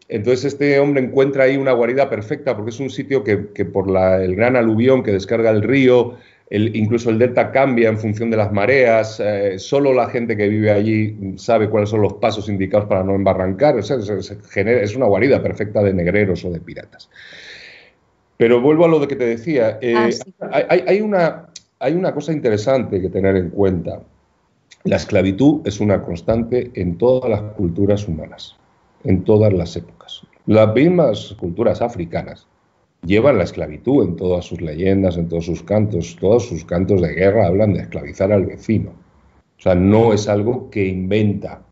Entonces este hombre encuentra ahí una guarida perfecta porque es un sitio que, por el gran aluvión que descarga el río, incluso el delta cambia en función de las mareas, eh, solo la gente que vive allí sabe cuáles son los pasos indicados para no embarrancar, es una guarida perfecta de negreros o de piratas. Pero vuelvo a lo de que te decía. Eh, ah, hay, una, hay una cosa interesante que tener en cuenta. La esclavitud es una constante en todas las culturas humanas, en todas las épocas. Las mismas culturas africanas llevan la esclavitud en todas sus leyendas, en todos sus cantos. Todos sus cantos de guerra hablan de esclavizar al vecino. O sea, no es algo que inventa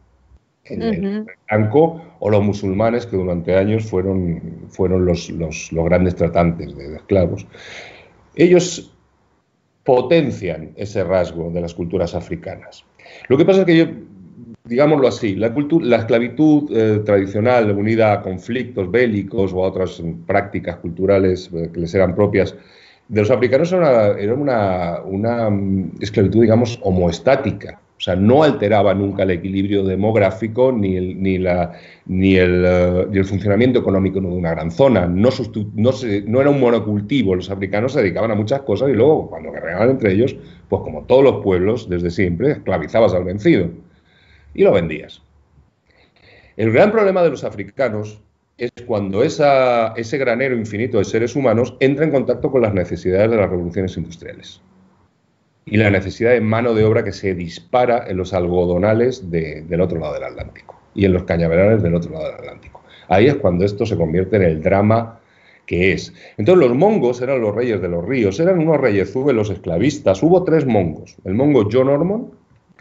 el blanco o los musulmanes que durante años fueron, fueron los, los, grandes tratantes de, esclavos. Ellos potencian ese rasgo de las culturas africanas. Lo que pasa es que yo, digámoslo así, la, la esclavitud eh, tradicional unida a conflictos bélicos o a otras prácticas culturales eh, que les eran propias de los africanos era era una, una esclavitud, digamos, homoestática o sea, no alteraba nunca el equilibrio demográfico ni el, ni ni el, eh, el funcionamiento económico de una gran zona. No, era un monocultivo. Los africanos se dedicaban a muchas cosas y luego, cuando guerreaban entre ellos, pues como todos los pueblos, desde siempre, esclavizabas al vencido y lo vendías. El gran problema de los africanos es cuando ese granero infinito de seres humanos entra en contacto con las necesidades de las revoluciones industriales y la necesidad de mano de obra que se dispara en los algodonales del otro lado del Atlántico y en los cañaverales del otro lado del Atlántico. Ahí es cuando esto se convierte en el drama que es. Entonces los mongos eran los reyes de los ríos, eran unos los esclavistas. Hubo tres mongos. El mongo John Ormond,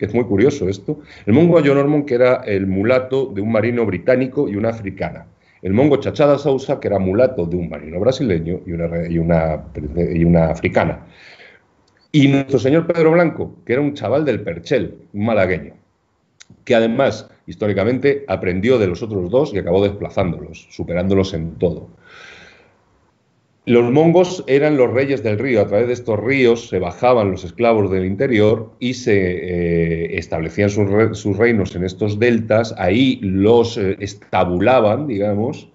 que es muy curioso esto. El mongo Ayonormon, que era el mulato de un marino británico y una africana. El mongo Chachada Sousa, que era mulato de un marino brasileño y una, y una, y una africana. Y nuestro señor Pedro Blanco, que era un chaval del Perchel, un malagueño, que además históricamente aprendió de los otros dos y acabó desplazándolos, superándolos en todo. Los mongos eran los reyes del río. A través de estos ríos se bajaban los esclavos del interior y se eh, establecían sus, reinos en estos deltas. Ahí los eh, estabulaban, digamos,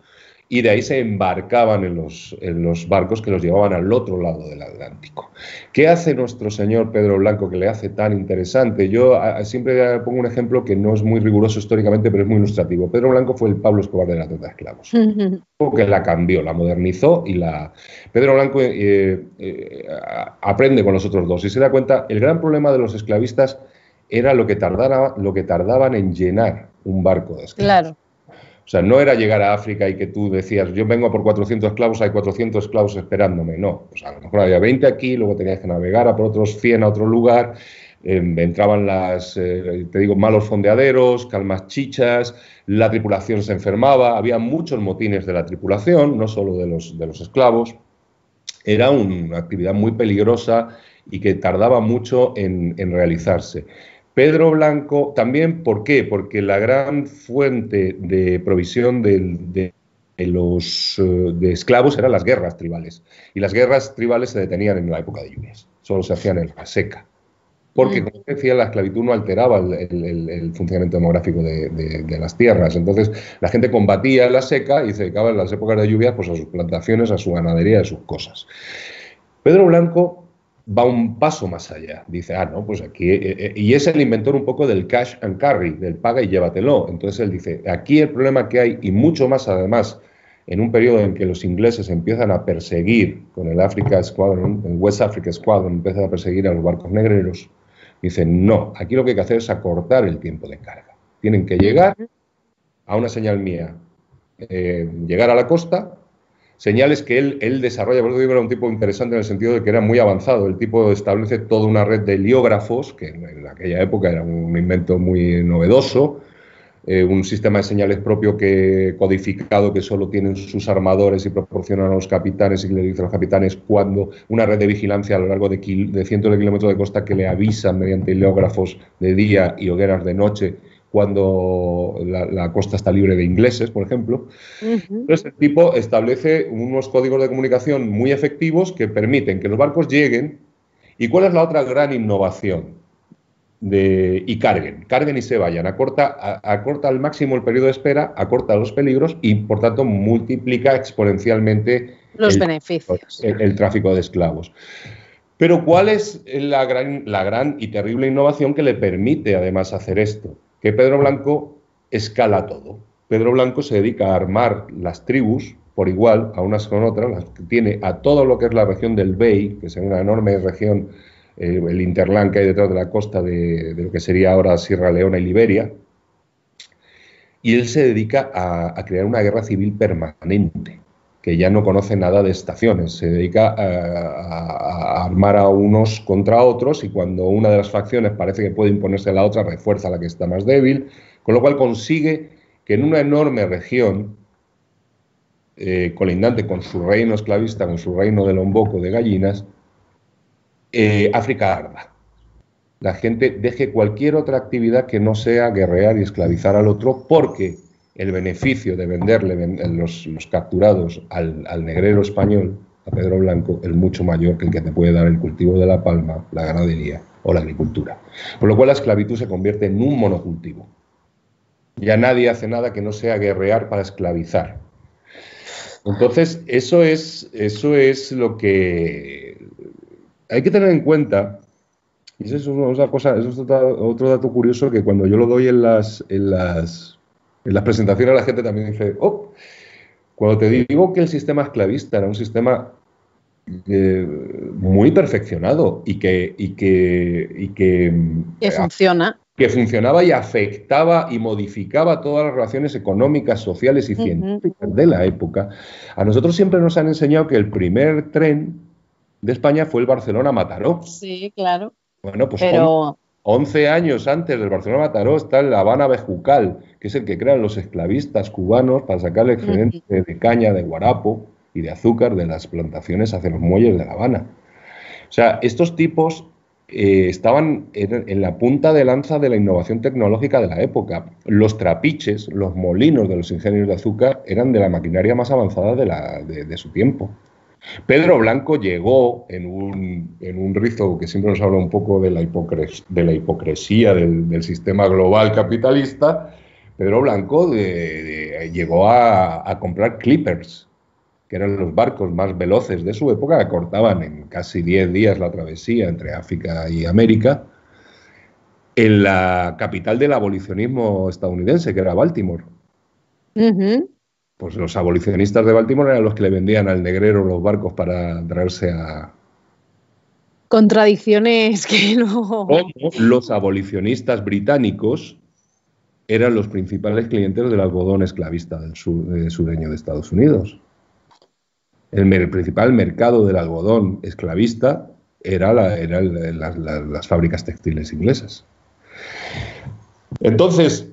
y de ahí se embarcaban en los, en los, barcos que los llevaban al otro lado del Atlántico. ¿Qué hace nuestro señor Pedro Blanco que le hace tan interesante? Yo siempre pongo un ejemplo que no es muy riguroso históricamente, pero es muy ilustrativo. Pedro Blanco fue el Pablo Escobar de la trata de esclavos, que la cambió, la modernizó y la... Pedro Blanco eh, eh, aprende con los otros dos y se da cuenta, el gran problema de los esclavistas era lo que, tardara, lo que tardaban en llenar un barco de esclavos. Claro. O sea, no era llegar a África y que tú decías, yo vengo por 400 esclavos, hay 400 esclavos esperándome. No, pues a lo mejor había 20 aquí, luego tenías que navegar a por otros 100 a otro lugar. Em, entraban las, eh, te digo, malos fondeaderos, calmas chichas, la tripulación se enfermaba, había muchos motines de la tripulación, no solo de los, de los esclavos. Era una actividad muy peligrosa y que tardaba mucho en, en realizarse. Pedro Blanco también, ¿por qué? Porque la gran fuente de provisión de, los eh, de esclavos eran las guerras tribales. Y las guerras tribales se detenían en la época de lluvias, solo se hacían en la seca. Porque, mm. como decía, la esclavitud no alteraba el, funcionamiento demográfico de, las tierras. Entonces, la gente combatía en la seca y se dedicaba en las épocas de lluvias pues, a sus plantaciones, a su ganadería, a sus cosas. Pedro Blanco va un paso más allá. Dice, ah, no, pues aquí, eh, eh, y es el inventor un poco del cash and carry, del paga y llévatelo. Entonces él dice, aquí el problema que hay, y mucho más además, en un periodo en que los ingleses empiezan a perseguir con el Africa Squadron, el West Africa Squadron, empiezan a perseguir a los barcos negreros, dicen, no, aquí lo que hay que hacer es acortar el tiempo de carga. Tienen que llegar a una señal mía, eh, llegar a la costa, señales que él, él desarrolla, por eso digo, era un tipo interesante en el sentido de que era muy avanzado. El tipo establece toda una red de heliógrafos, que en aquella época era un invento muy novedoso, eh, un sistema de señales propio que codificado que solo tienen sus armadores y proporcionan a los capitanes y le dicen a los capitanes cuando una red de vigilancia a lo largo de, de cientos de kilómetros de costa que le avisan mediante heliógrafos de día y hogueras de noche cuando la, costa está libre de ingleses, por ejemplo. Entonces, el tipo establece unos códigos de comunicación muy efectivos que permiten que los barcos lleguen. ¿Y cuál es la otra gran innovación? De, y carguen, carguen y se vayan. Acorta, acorta al máximo el periodo de espera, acorta los peligros y, por tanto, multiplica exponencialmente los beneficios. El, tráfico de esclavos. Pero ¿cuál es la gran, la gran y terrible innovación que le permite además hacer esto? Que Pedro Blanco escala todo. Pedro Blanco se dedica a armar las tribus por igual, a unas con otras, las que tiene a todo lo que es la región del Bay, que es una enorme región, eh, el interland que hay detrás de la costa de, lo que sería ahora Sierra Leona y Liberia, y él se dedica a crear una guerra civil permanente que ya no conoce nada de estaciones, se dedica a, armar a unos contra otros y cuando una de las facciones parece que puede imponerse a la otra, refuerza la que está más débil, con lo cual consigue que en una enorme región eh, colindante con su reino esclavista, con su reino de Lomboco de gallinas, eh, África arda. La gente deje cualquier otra actividad que no sea guerrear y esclavizar al otro porque el beneficio de venderle los, capturados al, negrero español, a Pedro Blanco, es mucho mayor que el que te puede dar el cultivo de la palma, la ganadería o la agricultura. Por lo cual la esclavitud se convierte en un monocultivo. Ya nadie hace nada que no sea guerrear para esclavizar. Entonces, eso es, eso es lo que hay que tener en cuenta. Y eso es una cosa, eso es otro dato curioso que cuando yo lo doy en las en las presentaciones la gente también dice, oh, cuando te digo que el sistema esclavista era un sistema eh, muy perfeccionado y que, y que, y que, que funciona. Que funcionaba y afectaba y modificaba todas las relaciones económicas, sociales y científicas de la época. A nosotros siempre nos han enseñado que el primer tren de España fue el Barcelona-Mataró. Sí, claro. Bueno, pues 11 años antes del Barcelona Mataró está el La Habana Bejucal, que es el que crean los esclavistas cubanos para sacar el excedente de caña, de guarapo y de azúcar de las plantaciones hacia los muelles de La Habana. O sea, estos tipos eh, estaban en, la punta de lanza de la innovación tecnológica de la época. Los trapiches, los molinos de los ingenios de azúcar eran de la maquinaria más avanzada de su tiempo. Pedro Blanco llegó en un, rizo que siempre nos habla un poco de la, de la hipocresía del, sistema global capitalista. Pedro Blanco llegó a, comprar clippers, que eran los barcos más veloces de su época, que cortaban en casi 10 días la travesía entre África y América, en la capital del abolicionismo estadounidense, que era Baltimore pues los abolicionistas de Baltimore eran los que le vendían al negrero los barcos para traerse a... Contradicciones que no... los abolicionistas británicos eran los principales clientes del algodón esclavista del sureño de Estados Unidos. El, principal mercado del algodón esclavista era, las fábricas textiles inglesas. Entonces,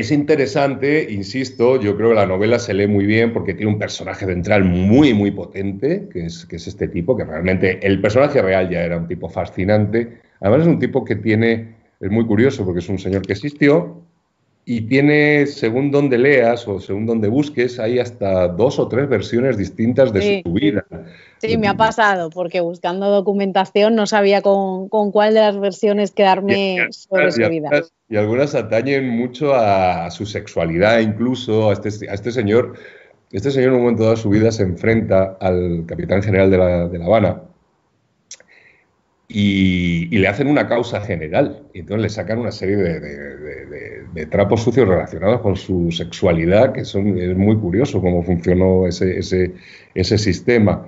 es interesante, insisto, yo creo que la novela se lee muy bien porque tiene un personaje central muy, muy potente, que es, que es este tipo, que realmente el personaje real ya era un tipo fascinante. Además es un tipo que tiene, es muy curioso porque es un señor que existió y tiene, según donde leas o según donde busques, hay hasta dos o tres versiones distintas de su vida. Sí, me ha pasado, porque buscando documentación no sabía con, cuál de las versiones quedarme sobre su vida. Y algunas atañen mucho a, su sexualidad, incluso a este, a este señor. Este señor en un momento dado de su vida se enfrenta al capitán general de La, de la Habana y, le hacen una causa general. Y entonces le sacan una serie de, trapos sucios relacionados con su sexualidad, que son, es muy curioso cómo funcionó ese, ese, ese sistema.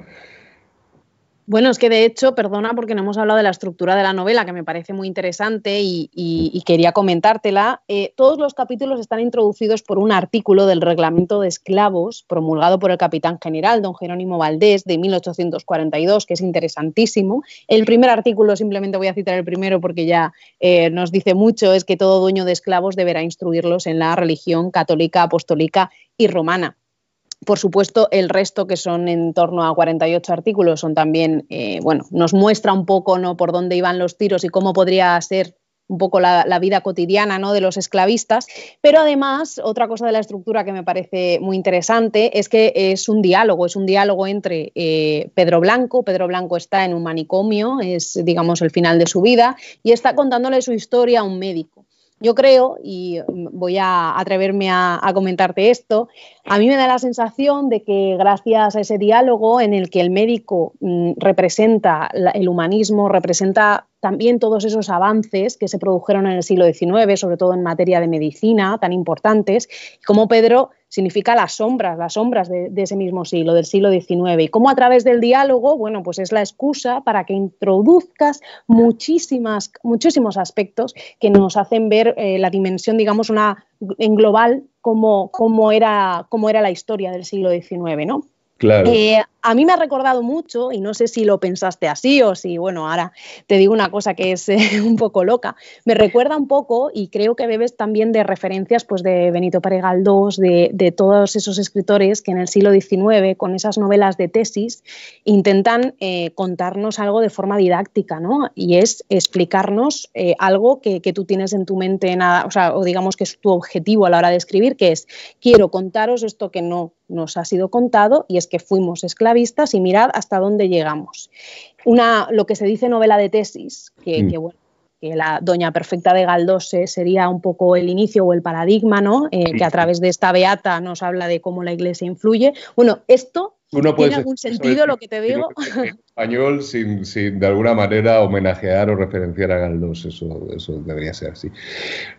Bueno, es que de hecho, perdona porque no hemos hablado de la estructura de la novela, que me parece muy interesante y, quería comentártela. Eh, todos los capítulos están introducidos por un artículo del reglamento de esclavos promulgado por el capitán general, don Jerónimo Valdés, de 1842, que es interesantísimo. El primer artículo, simplemente voy a citar el primero porque ya eh, nos dice mucho, es que todo dueño de esclavos deberá instruirlos en la religión católica, apostólica y romana. Por supuesto, el resto, que son en torno a 48 artículos, son también, eh, bueno, nos muestra un poco ¿no? por dónde iban los tiros y cómo podría ser un poco la, vida cotidiana ¿no? de los esclavistas, pero además otra cosa de la estructura que me parece muy interesante es que es un diálogo, es un diálogo entre eh, Pedro Blanco, Pedro Blanco está en un manicomio, es digamos el final de su vida, y está contándole su historia a un médico. Yo creo, y voy a atreverme a, comentarte esto, a mí me da la sensación de que gracias a ese diálogo en el que el médico mm, representa el humanismo, representa también todos esos avances que se produjeron en el siglo XIX, sobre todo en materia de medicina, tan importantes, como Pedro significa las sombras, las sombras de, ese mismo siglo, del siglo XIX, y cómo a través del diálogo, bueno, pues es la excusa para que introduzcas muchísimas, muchísimos aspectos que nos hacen ver eh, la dimensión, digamos, una, en global, como, cómo, era, cómo era la historia del siglo XIX, ¿no? Eh, a mí me ha recordado mucho, y no sé si lo pensaste así o si, bueno, ahora te digo una cosa que es eh, un poco loca, me recuerda un poco, y creo que bebes también de referencias pues, de Benito Galdós, de, de, todos esos escritores que en el siglo XIX, con esas novelas de tesis, intentan eh, contarnos algo de forma didáctica, ¿no? Y es explicarnos algo que, que, tú tienes en tu mente, nada, o sea, o digamos que es tu objetivo a la hora de escribir, que es, quiero contaros esto que no nos ha sido contado y es que fuimos esclavistas y mirad hasta dónde llegamos. Una, lo que se dice novela de tesis, que, mm. bueno, que la Doña Perfecta de Galdós sería un poco el inicio o el paradigma, ¿no? Eh, que a través de esta beata nos habla de cómo la Iglesia influye. Bueno, esto ¿Tiene algún sentido lo que te digo? español sin, de alguna manera homenajear o referenciar a Galdós, eso, eso debería ser así.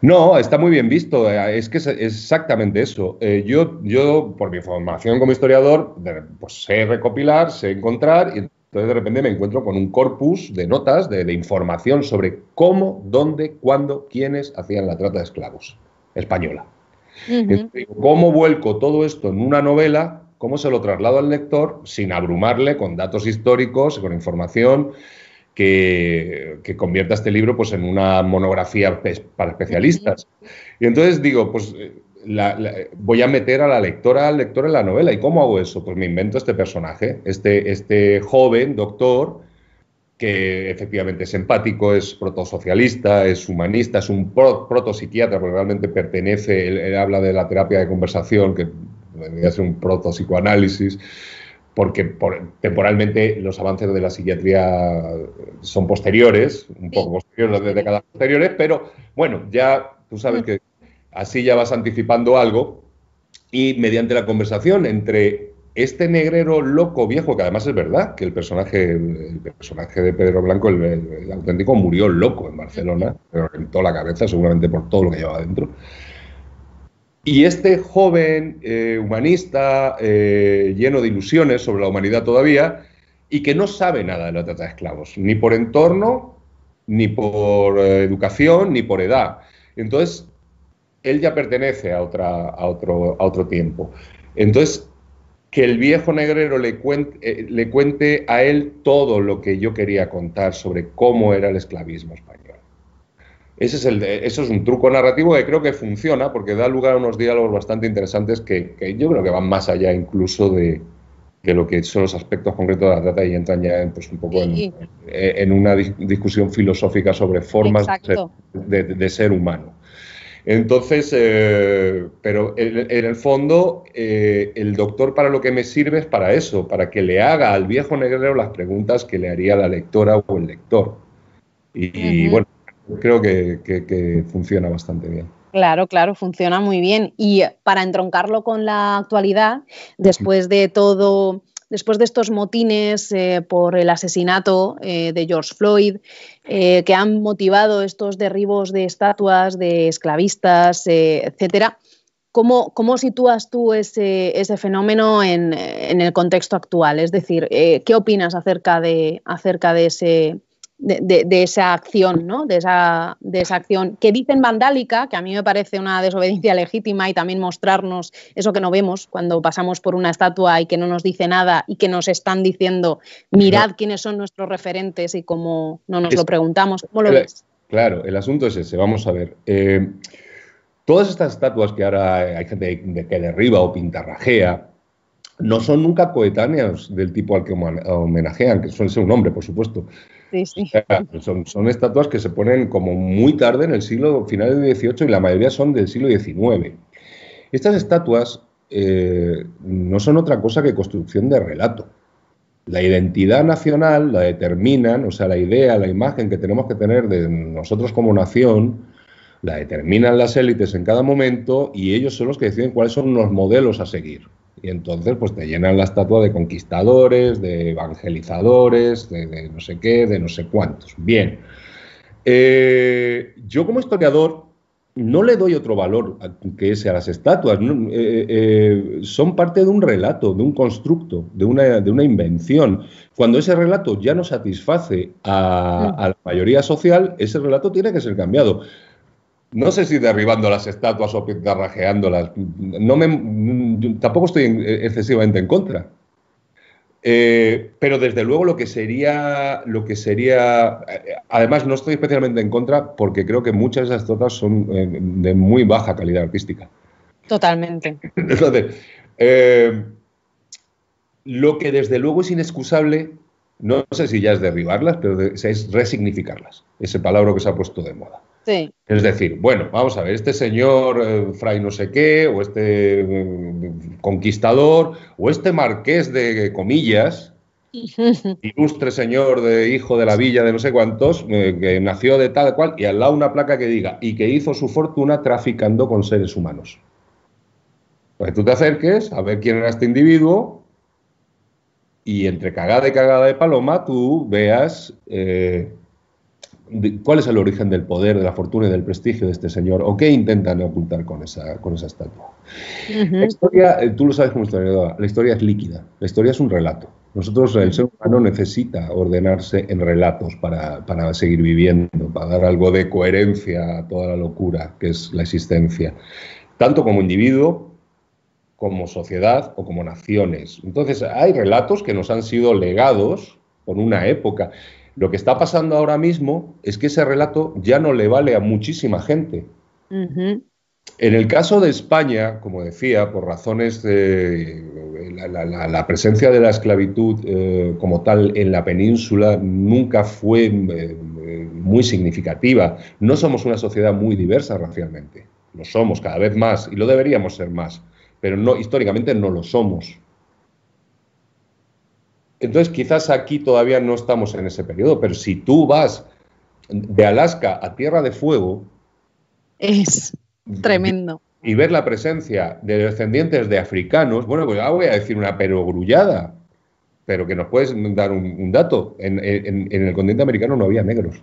No, está muy bien visto, eh, es que es exactamente eso. Eh, yo, yo, por mi formación como historiador, pues sé recopilar, sé encontrar y entonces de repente me encuentro con un corpus de notas, de, información sobre cómo, dónde, cuándo, quiénes hacían la trata de esclavos española. ¿Cómo vuelco todo esto en una novela cómo se lo traslado al lector sin abrumarle con datos históricos, con información que, convierta este libro pues, en una monografía para especialistas. Y entonces digo, pues voy a meter a la lectora, al lector en la novela. ¿Y cómo hago eso? Pues me invento este personaje, este, este joven doctor que efectivamente es empático, es protosocialista, es humanista, es un protopsiquiatra, porque realmente pertenece, él, habla de la terapia de conversación, que debería ser un protopsicoanálisis, porque temporalmente los avances de la psiquiatría son posteriores, un poco posteriores, de décadas posteriores, pero bueno, ya tú sabes que así ya vas anticipando algo y mediante la conversación entre este negrero loco viejo, que además es verdad que el personaje, el personaje de Pedro Blanco, el, auténtico, murió loco en Barcelona, pero reventó la cabeza seguramente por todo lo que llevaba dentro. Y este joven eh, humanista, eh, lleno de ilusiones sobre la humanidad todavía, y que no sabe nada de la trata de esclavos, ni por entorno, ni por eh, educación, ni por edad. Entonces, él ya pertenece a, otra, a, otro, a otro tiempo. Entonces, que el viejo negrero le cuente, le cuente a él todo lo que yo quería contar sobre cómo era el esclavismo español. Ese es el, eso es un truco narrativo que creo que funciona porque da lugar a unos diálogos bastante interesantes que, yo creo que van más allá incluso de, lo que son los aspectos concretos de la trata y entran ya pues, un poco en, una discusión filosófica sobre formas de ser humano. Entonces, eh, pero en, el fondo, eh, el doctor para lo que me sirve es para eso, para que le haga al viejo negrero las preguntas que le haría la lectora o el lector. Y, bueno, creo que, funciona bastante bien. Claro, claro, funciona muy bien. Y para entroncarlo con la actualidad, después de todo después de estos motines eh, por el asesinato eh, de George Floyd, eh, que han motivado estos derribos de estatuas de esclavistas, etcétera. ¿Cómo, ¿Cómo, sitúas tú ese, ese fenómeno en, en, el contexto actual? Es decir, ¿qué opinas acerca de, acerca de ese, de, esa acción, ¿no? De esa, de esa acción que dicen vandálica, que a mí me parece una desobediencia legítima y también mostrarnos eso que no vemos cuando pasamos por una estatua y que no nos dice nada y que nos están diciendo, mirad quiénes son nuestros referentes y cómo no nos lo preguntamos. ¿Cómo lo ves? Claro, el asunto es ese. Vamos a ver. Eh, todas estas estatuas que ahora hay gente que derriba o pintarrajea, no son nunca coetáneos del tipo al que homenajean, que suele ser un hombre, por supuesto. Son, estatuas que se ponen como muy tarde en el siglo final del XVIII y la mayoría son del siglo XIX. Estas estatuas eh, no son otra cosa que construcción de relato. La identidad nacional la determinan, o sea, la idea, la imagen que tenemos que tener de nosotros como nación, la determinan las élites en cada momento y ellos son los que deciden cuáles son los modelos a seguir. Y entonces, pues te llenan la estatua de conquistadores, de evangelizadores, de, no sé qué, de no sé cuántos. Bien. Eh, yo como historiador no le doy otro valor que ese a las estatuas. Eh, eh, son parte de un relato, de un constructo, de una, de una invención. Cuando ese relato ya no satisface a, a la mayoría social, ese relato tiene que ser cambiado no sé si derribando las estatuas o pintarrajeándolas, no me, tampoco estoy excesivamente en contra. Eh, pero desde luego lo que sería, lo que sería, eh, además no estoy especialmente en contra porque creo que muchas de esas estatuas son eh, de muy baja calidad artística. Totalmente. Entonces, lo que desde luego es inexcusable, no sé si ya es derribarlas, pero es resignificarlas, ese palabra que se ha puesto de moda. Es decir, bueno, vamos a ver, este señor eh, fray no sé qué, o este eh, conquistador, o este marqués de comillas, ilustre señor de hijo de la villa de no sé cuántos, eh, que nació de tal cual, y al lado una placa que diga, y que hizo su fortuna traficando con seres humanos. Pues tú te acerques a ver quién era este individuo, y entre cagada y cagada de paloma tú veas cuál es el origen del poder, de la fortuna y del prestigio de este señor, o qué intentan ocultar con esa, con esa estatua. La historia, eh, tú lo sabes como historiadora, la historia es líquida, la historia es un relato. Nosotros, el ser humano necesita ordenarse en relatos para, para seguir viviendo, para dar algo de coherencia a toda la locura que es la existencia, tanto como individuo, como sociedad o como naciones. Entonces, hay relatos que nos han sido legados por una época. Lo que está pasando ahora mismo es que ese relato ya no le vale a muchísima gente. En el caso de España, como decía, por razones de la, presencia de la esclavitud eh, como tal en la península nunca fue eh, muy significativa. No somos una sociedad muy diversa racialmente. Lo somos cada vez más y lo deberíamos ser más, pero no, históricamente no lo somos. Entonces, quizás aquí todavía no estamos en ese periodo, pero si tú vas de Alaska a Tierra de Fuego. Es tremendo. Y, ver la presencia de descendientes de africanos, bueno, pues ya voy a decir una perogrullada, pero que nos puedes dar un, dato. En, el continente americano no había negros.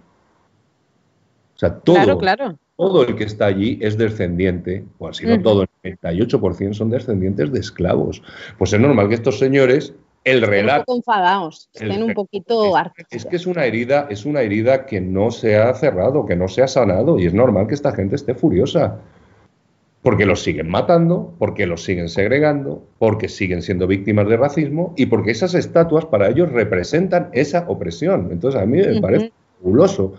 O sea, todo, todo el que está allí es descendiente, o si no todo, el 98% son descendientes de esclavos. Pues es normal que estos señores el relato. Un poco enfadados, estén un poquito es, es, que es una herida, es una herida que no se ha cerrado, que no se ha sanado, y es normal que esta gente esté furiosa. Porque los siguen matando, porque los siguen segregando, porque siguen siendo víctimas de racismo y porque esas estatuas para ellos representan esa opresión. Entonces a mí me parece fabuloso.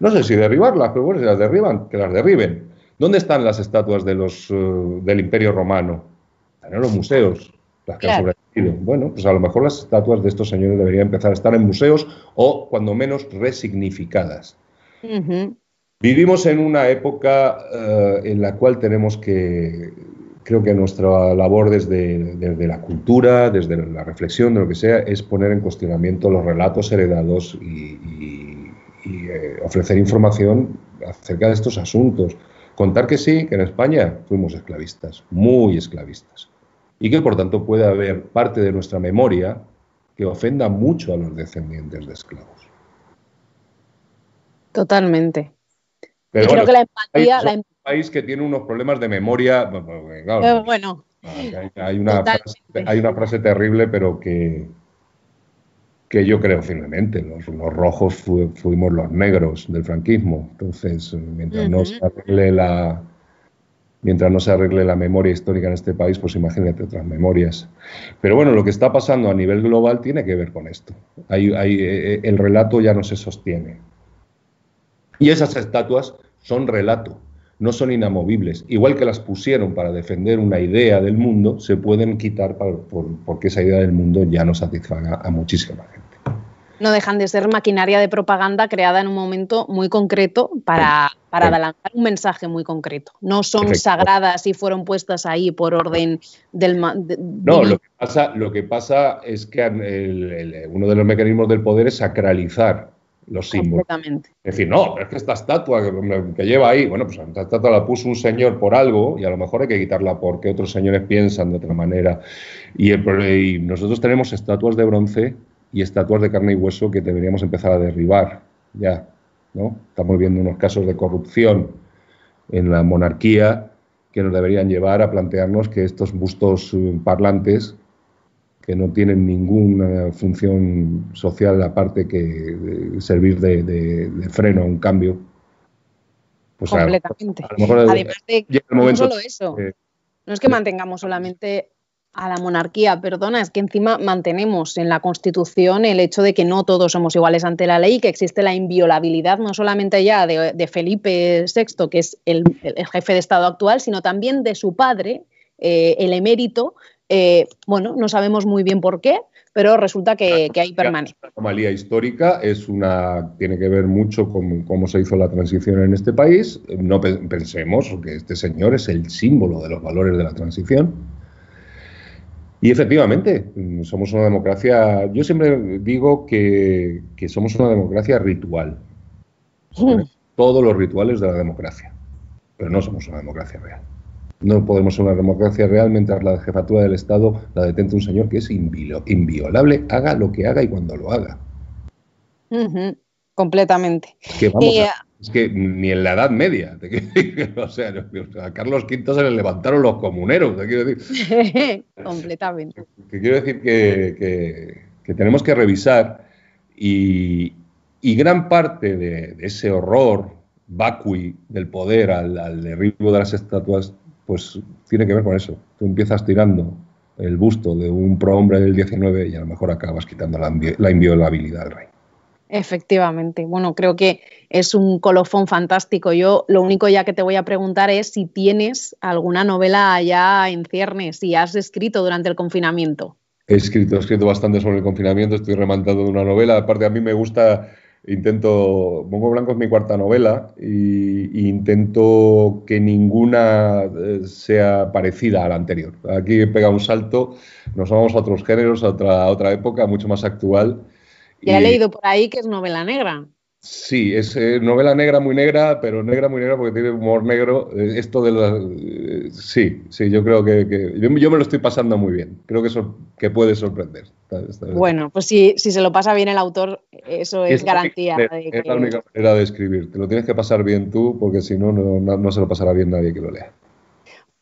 No sé si derribarlas, pero bueno, si las derriban, que las derriben. ¿Dónde están las estatuas de los, eh, del Imperio Romano? Están en los museos las que Bueno, pues a lo mejor las estatuas de estos señores deberían empezar a estar en museos o, cuando menos, resignificadas. Vivimos en una época eh, en la cual tenemos que, creo que nuestra labor desde, desde, la cultura, desde la reflexión, de lo que sea, es poner en cuestionamiento los relatos heredados y, eh, ofrecer información acerca de estos asuntos. Contar que sí, que en España fuimos esclavistas, muy esclavistas y que por tanto puede haber parte de nuestra memoria que ofenda mucho a los descendientes de esclavos. Totalmente. Pero creo que la empatía, es un país que tiene unos problemas de memoria. Bueno, hay, una frase, terrible, pero que, que yo creo firmemente. Los, rojos fuimos los negros del franquismo. Entonces, mientras no se arregle la, mientras no se arregle la memoria histórica en este país, pues imagínate otras memorias. Pero bueno, lo que está pasando a nivel global tiene que ver con esto. Hay, eh, el relato ya no se sostiene. Y esas estatuas son relato, no son inamovibles. Igual que las pusieron para defender una idea del mundo, se pueden quitar porque esa idea del mundo ya no satisfaga a muchísima gente no dejan de ser maquinaria de propaganda creada en un momento muy concreto para, para adelantar un mensaje muy concreto. No son sagradas y fueron puestas ahí por orden del... no, lo que, pasa, lo que pasa es que uno de los mecanismos del poder es sacralizar los símbolos. Es decir, no, es que esta estatua que, lleva ahí, bueno, pues esta estatua la puso un señor por algo y a lo mejor hay que quitarla porque otros señores piensan de otra manera. Y, y nosotros tenemos estatuas de bronce y estatuas de carne y hueso que deberíamos empezar a derribar ya, ¿no? Estamos viendo unos casos de corrupción en la monarquía que nos deberían llevar a plantearnos que estos bustos eh, parlantes que no tienen ninguna función social aparte que servir de, freno a un cambio. Pues Completamente. Además de, no solo eso. no es que mantengamos solamente a la monarquía, perdona, es que encima mantenemos en la Constitución el hecho de que no todos somos iguales ante la ley, que existe la inviolabilidad no solamente ya de, Felipe VI, que es el, jefe de Estado actual, sino también de su padre, eh, el emérito. Eh, bueno, no sabemos muy bien por qué, pero resulta que, que ahí permanece. La anomalía histórica es una, tiene que ver mucho con cómo se hizo la transición en este país. No pensemos que este señor es el símbolo de los valores de la transición y efectivamente, somos una democracia, yo siempre digo que, somos una democracia ritual. Todos los rituales de la democracia, pero no somos una democracia real. No podemos ser una democracia real mientras la jefatura del Estado la detente un señor que es inviolable, haga lo que haga y cuando lo haga. Completamente. Que vamos es que ni en la Edad Media, o sea, a Carlos V se le levantaron los comuneros, te quiero decir. Completamente. Que, quiero decir que, tenemos que revisar y, gran parte de, ese horror vacui del poder al, derribo de las estatuas, pues tiene que ver con eso. Tú empiezas tirando el busto de un prohombre del 19 y a lo mejor acabas quitando la, la inviolabilidad del rey. Efectivamente. Bueno, creo que es un colofón fantástico. Yo lo único ya que te voy a preguntar es si tienes alguna novela ya en ciernes, si has escrito durante el confinamiento. He escrito, he escrito bastante sobre el confinamiento, estoy remantando de una novela. Aparte, a mí me gusta, intento, Mongo Blanco es mi cuarta novela y, intento que ninguna eh, sea parecida a la anterior. Aquí pega un salto, nos vamos a otros géneros, a otra, a otra época, mucho más actual ya he leído por ahí que es novela negra. Sí, es eh, novela negra muy negra, pero negra muy negra porque tiene humor negro. Eh, esto de la, eh, sí, sí, yo creo que, yo, me lo estoy pasando muy bien. Creo que eso que puede sorprender. bueno, pues si, si, se lo pasa bien el autor, eso es, garantía. Es la única manera de escribir. Te lo tienes que pasar bien tú, porque si no, no se lo pasará bien nadie que lo lea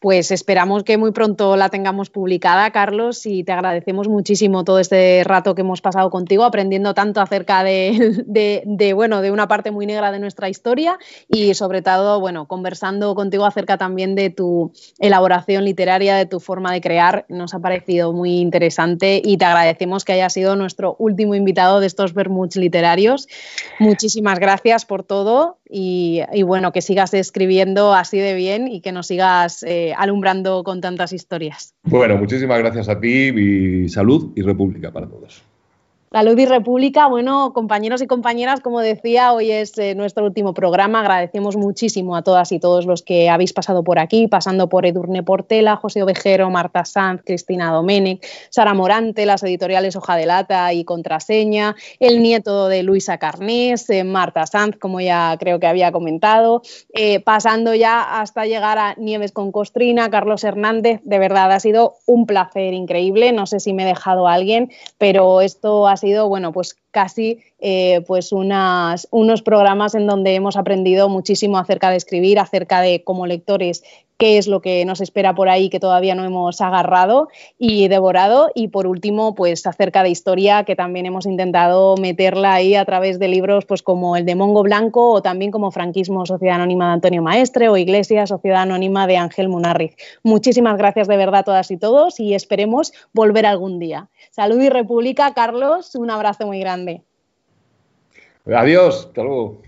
pues esperamos que muy pronto la tengamos publicada, Carlos, y te agradecemos muchísimo todo este rato que hemos pasado contigo, aprendiendo tanto acerca de, bueno, de una parte muy negra de nuestra historia y sobre todo, bueno, conversando contigo acerca también de tu elaboración literaria, de tu forma de crear. Nos ha parecido muy interesante y te agradecemos que haya sido nuestro último invitado de estos Bermuds literarios. Muchísimas gracias por todo y, bueno, que sigas escribiendo así de bien y que nos sigas... Eh, alumbrando con tantas historias. Bueno, muchísimas gracias a ti y salud y república para todos. Salud y República, bueno, compañeros y compañeras, como decía, hoy es eh, nuestro último programa. Agradecemos muchísimo a todas y todos los que habéis pasado por aquí, pasando por Edurne Portela, José Ovejero, Marta Sanz, Cristina Domenech, Sara Morante, las editoriales Hoja de Lata y Contraseña, el nieto de Luisa Carnés, eh, Marta Sanz, como ya creo que había comentado, eh, pasando ya hasta llegar a Nieves con Costrina, Carlos Hernández. De verdad, ha sido un placer increíble. No sé si me he dejado a alguien, pero esto ha sido, bueno, pues casi eh, pues unos programas en donde hemos aprendido muchísimo acerca de escribir, acerca de como lectores qué es lo que nos espera por ahí que todavía no hemos agarrado y devorado. Y por último, pues acerca de historia, que también hemos intentado meterla ahí a través de libros pues como el de Mongo Blanco o también como Franquismo, Sociedad Anónima de Antonio Maestre o Iglesia, Sociedad Anónima de Ángel Munarriz. Muchísimas gracias de verdad a todas y todos y esperemos volver algún día. Salud y República, Carlos, un abrazo muy Adiós, hasta luego.